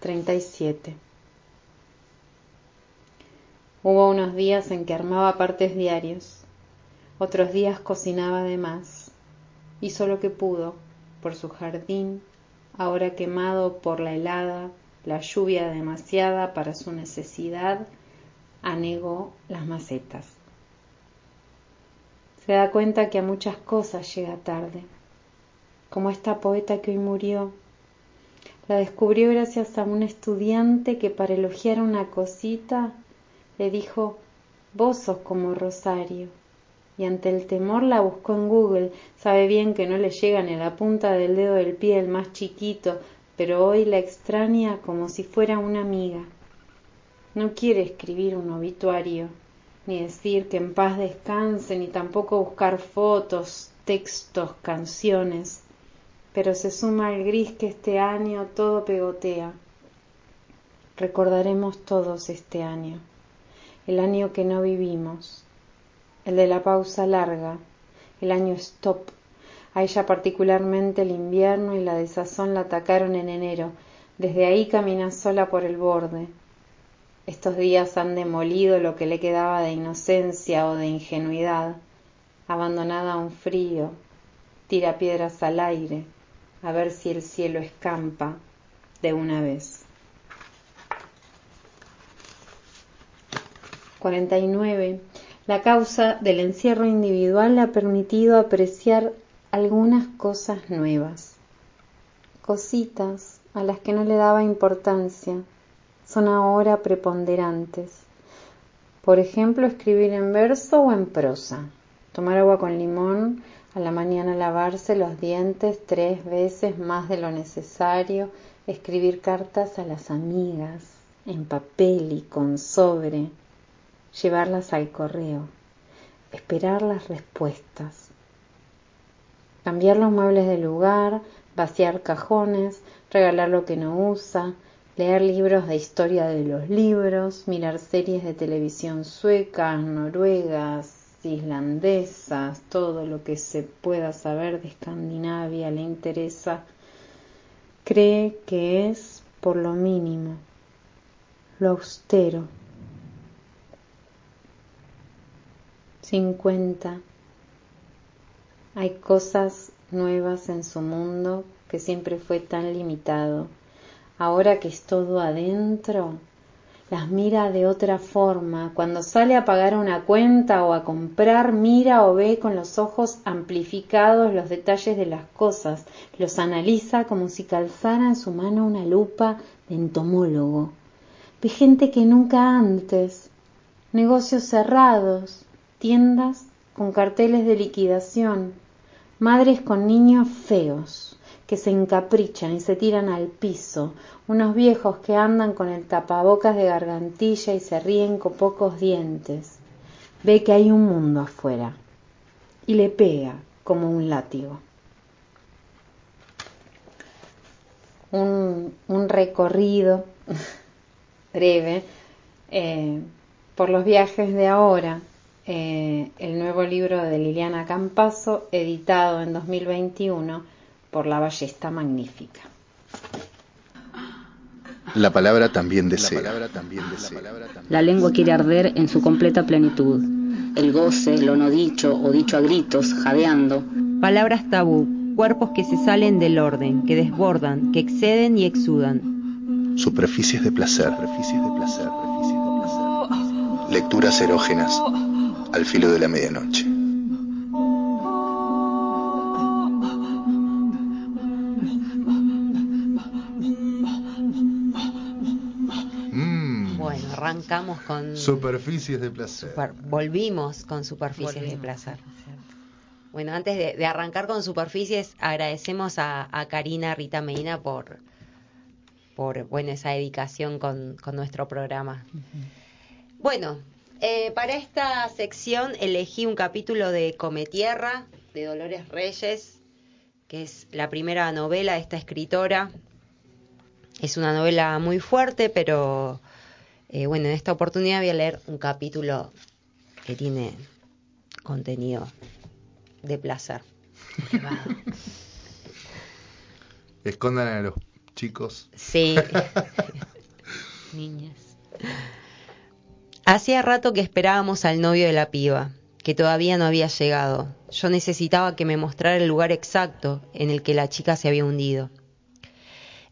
Treinta y siete. Hubo unos días en que armaba partes diarios, otros días cocinaba de más, hizo lo que pudo por su jardín, ahora quemado por la helada, la lluvia demasiada para su necesidad, anegó las macetas. Se da cuenta que a muchas cosas llega tarde, como esta poeta que hoy murió. La descubrió gracias a un estudiante que para elogiar una cosita le dijo, vos sos como Rosario. Y ante el temor la buscó en Google. Sabe bien que no le llega ni la punta del dedo del pie el más chiquito, pero hoy la extraña como si fuera una amiga. No quiere escribir un obituario, ni decir que en paz descanse, ni tampoco buscar fotos, textos, canciones, pero se suma el gris que este año todo pegotea. Recordaremos todos este año el año que no vivimos, el de la pausa larga, el año stop. A ella particularmente el invierno y la desazón la atacaron en enero. Desde ahí camina sola por el borde. Estos días han demolido lo que le quedaba de inocencia o de ingenuidad. Abandonada a un frío, tira piedras al aire, a ver si el cielo escampa de una vez. 49. La causa del encierro individual ha permitido apreciar algunas cosas nuevas. Cositas a las que no le daba importancia son ahora preponderantes. Por ejemplo, escribir en verso o en prosa. Tomar agua con limón, a la mañana lavarse los dientes tres veces más de lo necesario, escribir cartas a las amigas, en papel y con sobre, llevarlas al correo, esperar las respuestas, cambiar los muebles de lugar, vaciar cajones, regalar lo que no usa, leer libros de historia de los libros, mirar series de televisión suecas, noruegas, islandesas, todo lo que se pueda saber de Escandinavia le interesa, cree que es por lo mínimo, lo austero, 50. Hay cosas nuevas en su mundo que siempre fue tan limitado. Ahora que es todo adentro, las mira de otra forma. Cuando sale a pagar una cuenta o a comprar, mira o ve con los ojos amplificados los detalles de las cosas, los analiza como si calzara en su mano una lupa de entomólogo. Ve gente que nunca antes, negocios cerrados, tiendas con carteles de liquidación, madres con niños feos que se encaprichan y se tiran al piso, unos viejos que andan con el tapabocas de gargantilla y se ríen con pocos dientes. Ve que hay un mundo afuera y le pega como un látigo. Un, recorrido breve eh, por los viajes de ahora eh, el nuevo libro de Liliana Campaso, editado en 2021 por La Ballesta Magnífica. La palabra también desea. La lengua quiere arder en su completa plenitud. El goce, lo no dicho o dicho a gritos, jadeando. Palabras tabú, cuerpos que se salen del orden, que desbordan, que exceden y exudan. Superficies de placer, superficies de placer, superficies de placer. Lecturas erógenas al filo de la medianoche. Mm. Bueno, arrancamos con... Superficies de placer. Volvimos con superficies de placer. Bueno, antes de, arrancar con superficies, agradecemos a, Karina Rita Medina por, por bueno, esa dedicación con, con nuestro programa. Bueno, eh, para esta sección elegí un capítulo de Cometierra, de Dolores Reyes, que es la primera novela de esta escritora. Es una novela muy fuerte, pero eh, bueno, en esta oportunidad voy a leer un capítulo que tiene contenido de placer. Escondan a los chicos. Sí, Niñas. Hacía rato que esperábamos al novio de la piba, que todavía no había llegado. Yo necesitaba que me mostrara el lugar exacto en el que la chica se había hundido.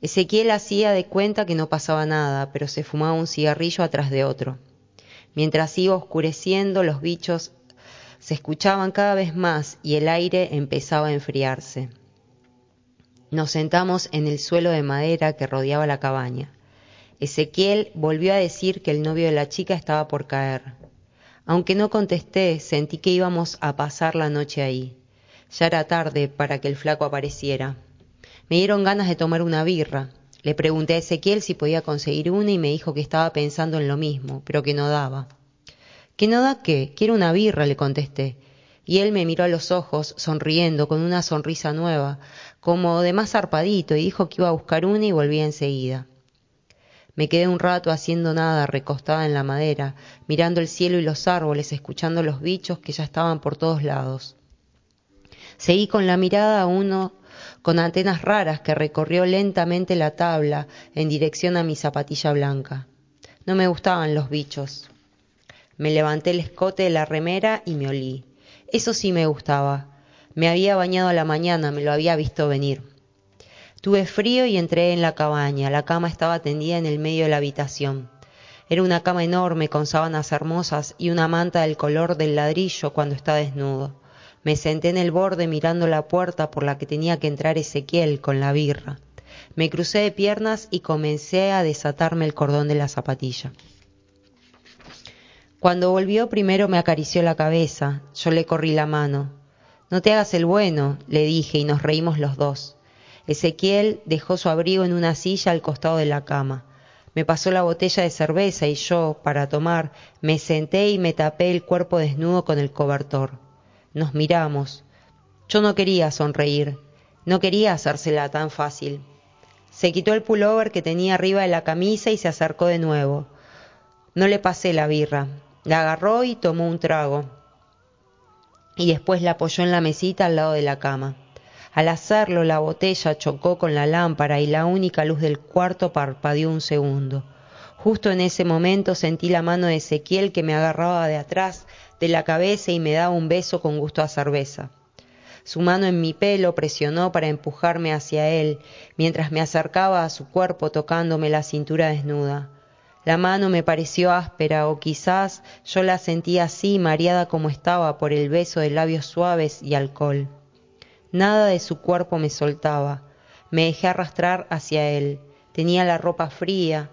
Ezequiel hacía de cuenta que no pasaba nada, pero se fumaba un cigarrillo atrás de otro. Mientras iba oscureciendo, los bichos se escuchaban cada vez más y el aire empezaba a enfriarse. Nos sentamos en el suelo de madera que rodeaba la cabaña. Ezequiel volvió a decir que el novio de la chica estaba por caer. Aunque no contesté, sentí que íbamos a pasar la noche ahí. Ya era tarde para que el flaco apareciera. Me dieron ganas de tomar una birra. Le pregunté a Ezequiel si podía conseguir una y me dijo que estaba pensando en lo mismo, pero que no daba. ¿Que no da qué? Quiero una birra, le contesté. Y él me miró a los ojos, sonriendo, con una sonrisa nueva, como de más zarpadito, y dijo que iba a buscar una y volvía enseguida. Me quedé un rato haciendo nada, recostada en la madera, mirando el cielo y los árboles, escuchando los bichos que ya estaban por todos lados. Seguí con la mirada a uno con antenas raras que recorrió lentamente la tabla en dirección a mi zapatilla blanca. No me gustaban los bichos. Me levanté el escote de la remera y me olí. Eso sí me gustaba. Me había bañado a la mañana, me lo había visto venir. Tuve frío y entré en la cabaña. La cama estaba tendida en el medio de la habitación. Era una cama enorme con sábanas hermosas y una manta del color del ladrillo cuando estaba desnudo. Me senté en el borde mirando la puerta por la que tenía que entrar Ezequiel con la birra. Me crucé de piernas y comencé a desatarme el cordón de la zapatilla. Cuando volvió primero me acarició la cabeza, yo le corrí la mano. No te hagas el bueno, le dije y nos reímos los dos. Ezequiel dejó su abrigo en una silla al costado de la cama. Me pasó la botella de cerveza y yo, para tomar, me senté y me tapé el cuerpo desnudo con el cobertor. Nos miramos. Yo no quería sonreír, no quería hacérsela tan fácil. Se quitó el pullover que tenía arriba de la camisa y se acercó de nuevo. No le pasé la birra, la agarró y tomó un trago. Y después la apoyó en la mesita al lado de la cama. Al hacerlo, la botella chocó con la lámpara y la única luz del cuarto parpadeó un segundo. Justo en ese momento sentí la mano de Ezequiel que me agarraba de atrás de la cabeza y me daba un beso con gusto a cerveza. Su mano en mi pelo presionó para empujarme hacia él, mientras me acercaba a su cuerpo tocándome la cintura desnuda. La mano me pareció áspera, o quizás yo la sentía así, mareada como estaba por el beso de labios suaves y alcohol. Nada de su cuerpo me soltaba. Me dejé arrastrar hacia él. Tenía la ropa fría.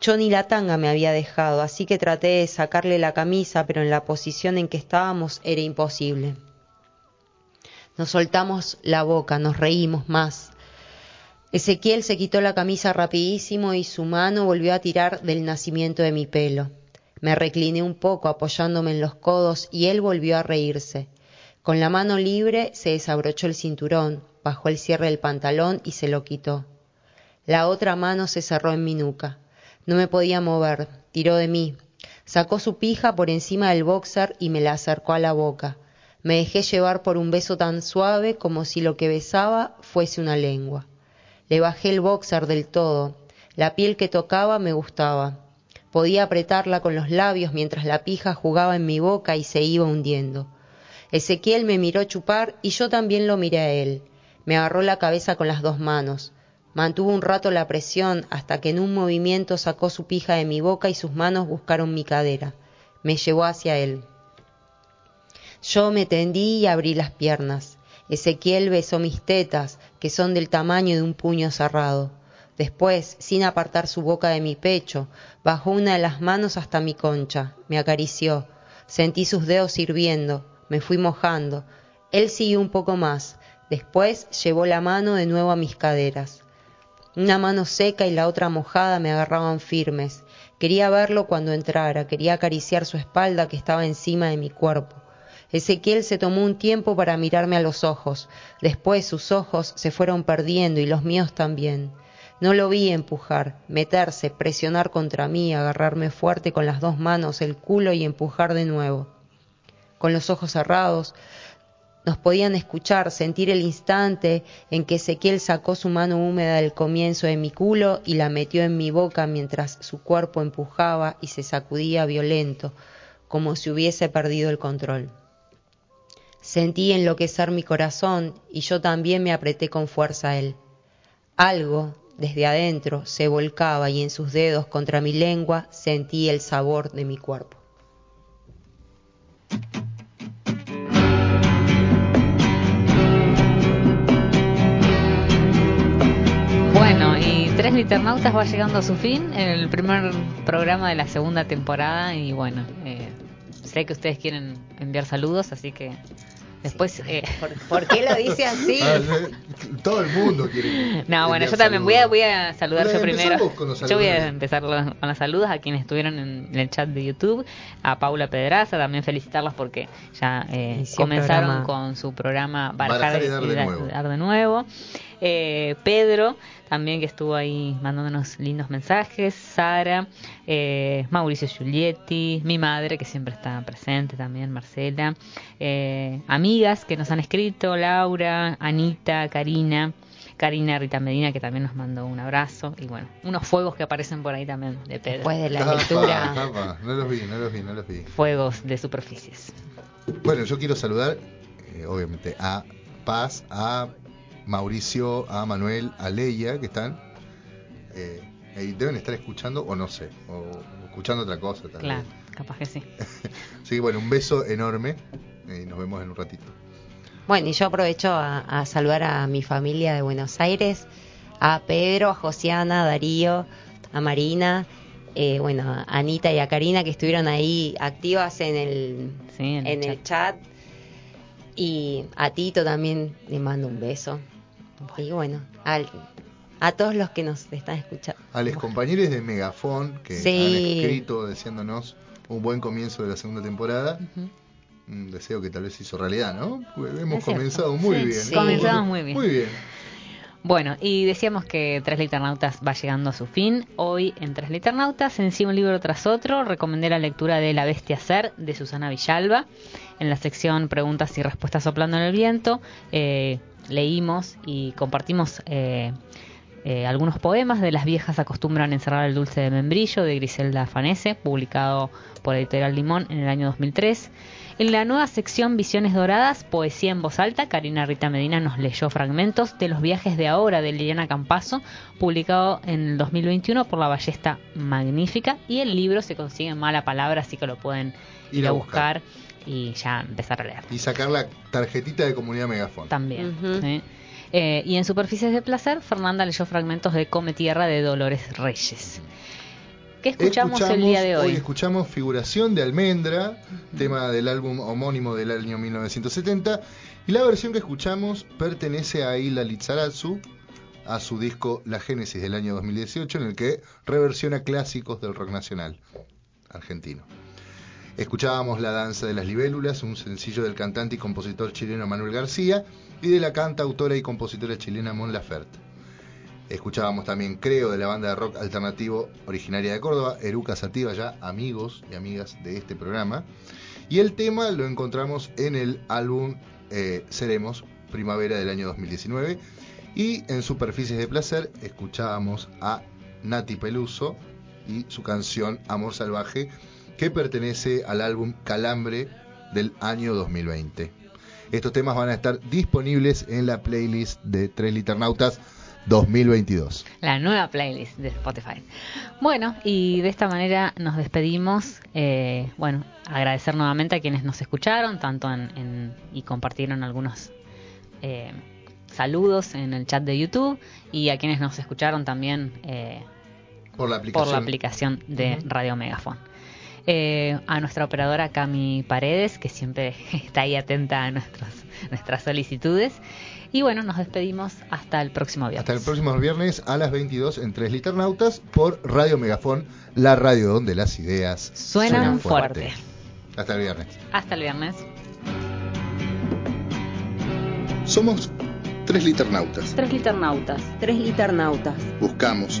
Yo ni la tanga me había dejado, así que traté de sacarle la camisa, pero en la posición en que estábamos era imposible. Nos soltamos la boca, nos reímos más. Ezequiel se quitó la camisa rapidísimo y su mano volvió a tirar del nacimiento de mi pelo. Me recliné un poco apoyándome en los codos y él volvió a reírse. Con la mano libre se desabrochó el cinturón, bajó el cierre del pantalón y se lo quitó. La otra mano se cerró en mi nuca. No me podía mover, tiró de mí. Sacó su pija por encima del boxer y me la acercó a la boca. Me dejé llevar por un beso tan suave como si lo que besaba fuese una lengua. Le bajé el boxer del todo. La piel que tocaba me gustaba. Podía apretarla con los labios mientras la pija jugaba en mi boca y se iba hundiendo. Ezequiel me miró chupar y yo también lo miré a él. Me agarró la cabeza con las dos manos. Mantuvo un rato la presión hasta que en un movimiento sacó su pija de mi boca y sus manos buscaron mi cadera. Me llevó hacia él. Yo me tendí y abrí las piernas. Ezequiel besó mis tetas, que son del tamaño de un puño cerrado. Después, sin apartar su boca de mi pecho, bajó una de las manos hasta mi concha, me acarició, sentí sus dedos hirviendo, me fui mojando. Él siguió un poco más, después llevó la mano de nuevo a mis caderas. Una mano seca y la otra mojada me agarraban firmes. Quería verlo cuando entrara, quería acariciar su espalda que estaba encima de mi cuerpo. Ezequiel se tomó un tiempo para mirarme a los ojos. Después sus ojos se fueron perdiendo y los míos también. No lo vi empujar, meterse, presionar contra mí, agarrarme fuerte con las dos manos el culo y empujar de nuevo. Con los ojos cerrados, nos podían escuchar, sentir el instante en que Ezequiel sacó su mano húmeda del comienzo de mi culo y la metió en mi boca mientras su cuerpo empujaba y se sacudía violento, como si hubiese perdido el control. Sentí enloquecer mi corazón y yo también me apreté con fuerza a él. Algo, desde adentro, se volcaba y en sus dedos contra mi lengua sentí el sabor de mi cuerpo. Liternautas va llegando a su fin, el primer programa de la segunda temporada y bueno, eh, sé que ustedes quieren enviar saludos, así que después... Eh... ¿Por, por qué lo dice así? Ah, todo el mundo quiere. No, bueno, yo también voy a, voy a saludar yo primero. empezamos con los Yo voy a empezar con los saludos a quienes estuvieron en, en el chat de YouTube, a Paula Pedraza, también felicitarlas porque ya eh, comenzaron programa. con su programa Barajar, Barajar y dar de nuevo. dar de nuevo. Eh, Pedro, también que estuvo ahí mandándonos lindos mensajes, Sara, eh, Mauricio Giulietti, mi madre que siempre está presente también, Marcela, eh, amigas que nos han escrito, Laura, Anita, Karina. Karina Rita Medina, que también nos mandó un abrazo. Y bueno, unos fuegos que aparecen por ahí también de Pedro. Después de la Apa, lectura. apa, No los vi, no los vi, no los vi. Fuegos de superficies. Bueno, yo quiero saludar, eh, obviamente, a Paz, a Mauricio, a Manuel, a Leia, que están. eh, ahí deben estar escuchando, o no sé, o, escuchando otra cosa. Tal Claro, capaz que sí. Así que bueno, un beso enorme eh, y nos vemos en un ratito. Bueno, y yo aprovecho a, a saludar a mi familia de Buenos Aires, a Pedro, a Josiana, a Darío, a Marina, eh, bueno, a Anita y a Karina que estuvieron ahí activas en el, Sí, en el en el chat. Y a Tito también le mando un beso. Y bueno, al- a todos los que nos están escuchando. A los compañeros de Megafon que Sí. han escrito deseándonos un buen comienzo de la segunda temporada. Un deseo que tal vez se hizo realidad, ¿no? Hemos Es cierto. comenzado muy Sí, bien. sí. Comenzamos muy bien. Muy bien. Bueno, y decíamos que Tres Liternautas va llegando a su fin. Hoy en Tres Liternautas, en sí un libro tras otro, recomendé la lectura de La Bestia Ser de Susana Villalba. En la sección Preguntas y Respuestas soplando en el viento, eh, leímos y compartimos eh, eh, algunos poemas de Las viejas acostumbran encerrar el dulce de membrillo de Griselda Fanese, publicado por Editorial Limón en el año 2003. En la nueva sección Visiones Doradas, Poesía en voz alta, Karina Rita Medina nos leyó fragmentos de Los viajes de ahora de Liliana Campazo, publicado en el 2021 por La Ballesta Magnífica, y el libro se consigue en mala palabra, así que lo pueden ir, a buscar. Y ya empezar a leer Y sacar la tarjetita de comunidad Megafon. también. Eh, y en Superficies de Placer, Fernanda leyó fragmentos de Come Tierra de Dolores Reyes. ¿Qué escuchamos, el día de hoy? escuchamos Figuración de Almendra, tema del álbum homónimo del año 1970. Y la versión que escuchamos pertenece a Ila Lizarazu, a su disco La Génesis del año 2018, en el que reversiona clásicos del rock nacional argentino. Escuchábamos La Danza de las Libélulas, un sencillo del cantante y compositor chileno Manuel García y de la cantautora y compositora chilena Mon Laferte. Escuchábamos también Creo de la banda de rock alternativo originaria de Córdoba, Eruca Sativa, ya amigos y amigas de este programa. Y el tema lo encontramos en el álbum eh, Seremos, primavera del año 2019. Y en Superficies de Placer escuchábamos a Nati Peluso y su canción Amor Salvaje, que pertenece al álbum Calambre del año 2020. Estos temas van a estar disponibles en la playlist de Tres Liternautas 2022. La nueva playlist de Spotify. Bueno, y de esta manera nos despedimos. Eh, bueno, agradecer nuevamente a quienes nos escucharon, tanto en, en- y compartieron algunos eh, saludos en el chat de YouTube y a quienes nos escucharon también eh, por, la aplicación. por la aplicación de Radio Megafon. Eh, a nuestra operadora Cami Paredes, que siempre está ahí atenta a nuestros, nuestras solicitudes. Y bueno, nos despedimos hasta el próximo viernes. Hasta el próximo viernes a las 22 en Tres Liternautas por Radio Megafon, la radio donde las ideas suenan, fuerte. Hasta el viernes. Hasta el viernes. Somos Tres Liternautas. Tres Liternautas. Tres liternautas. Buscamos,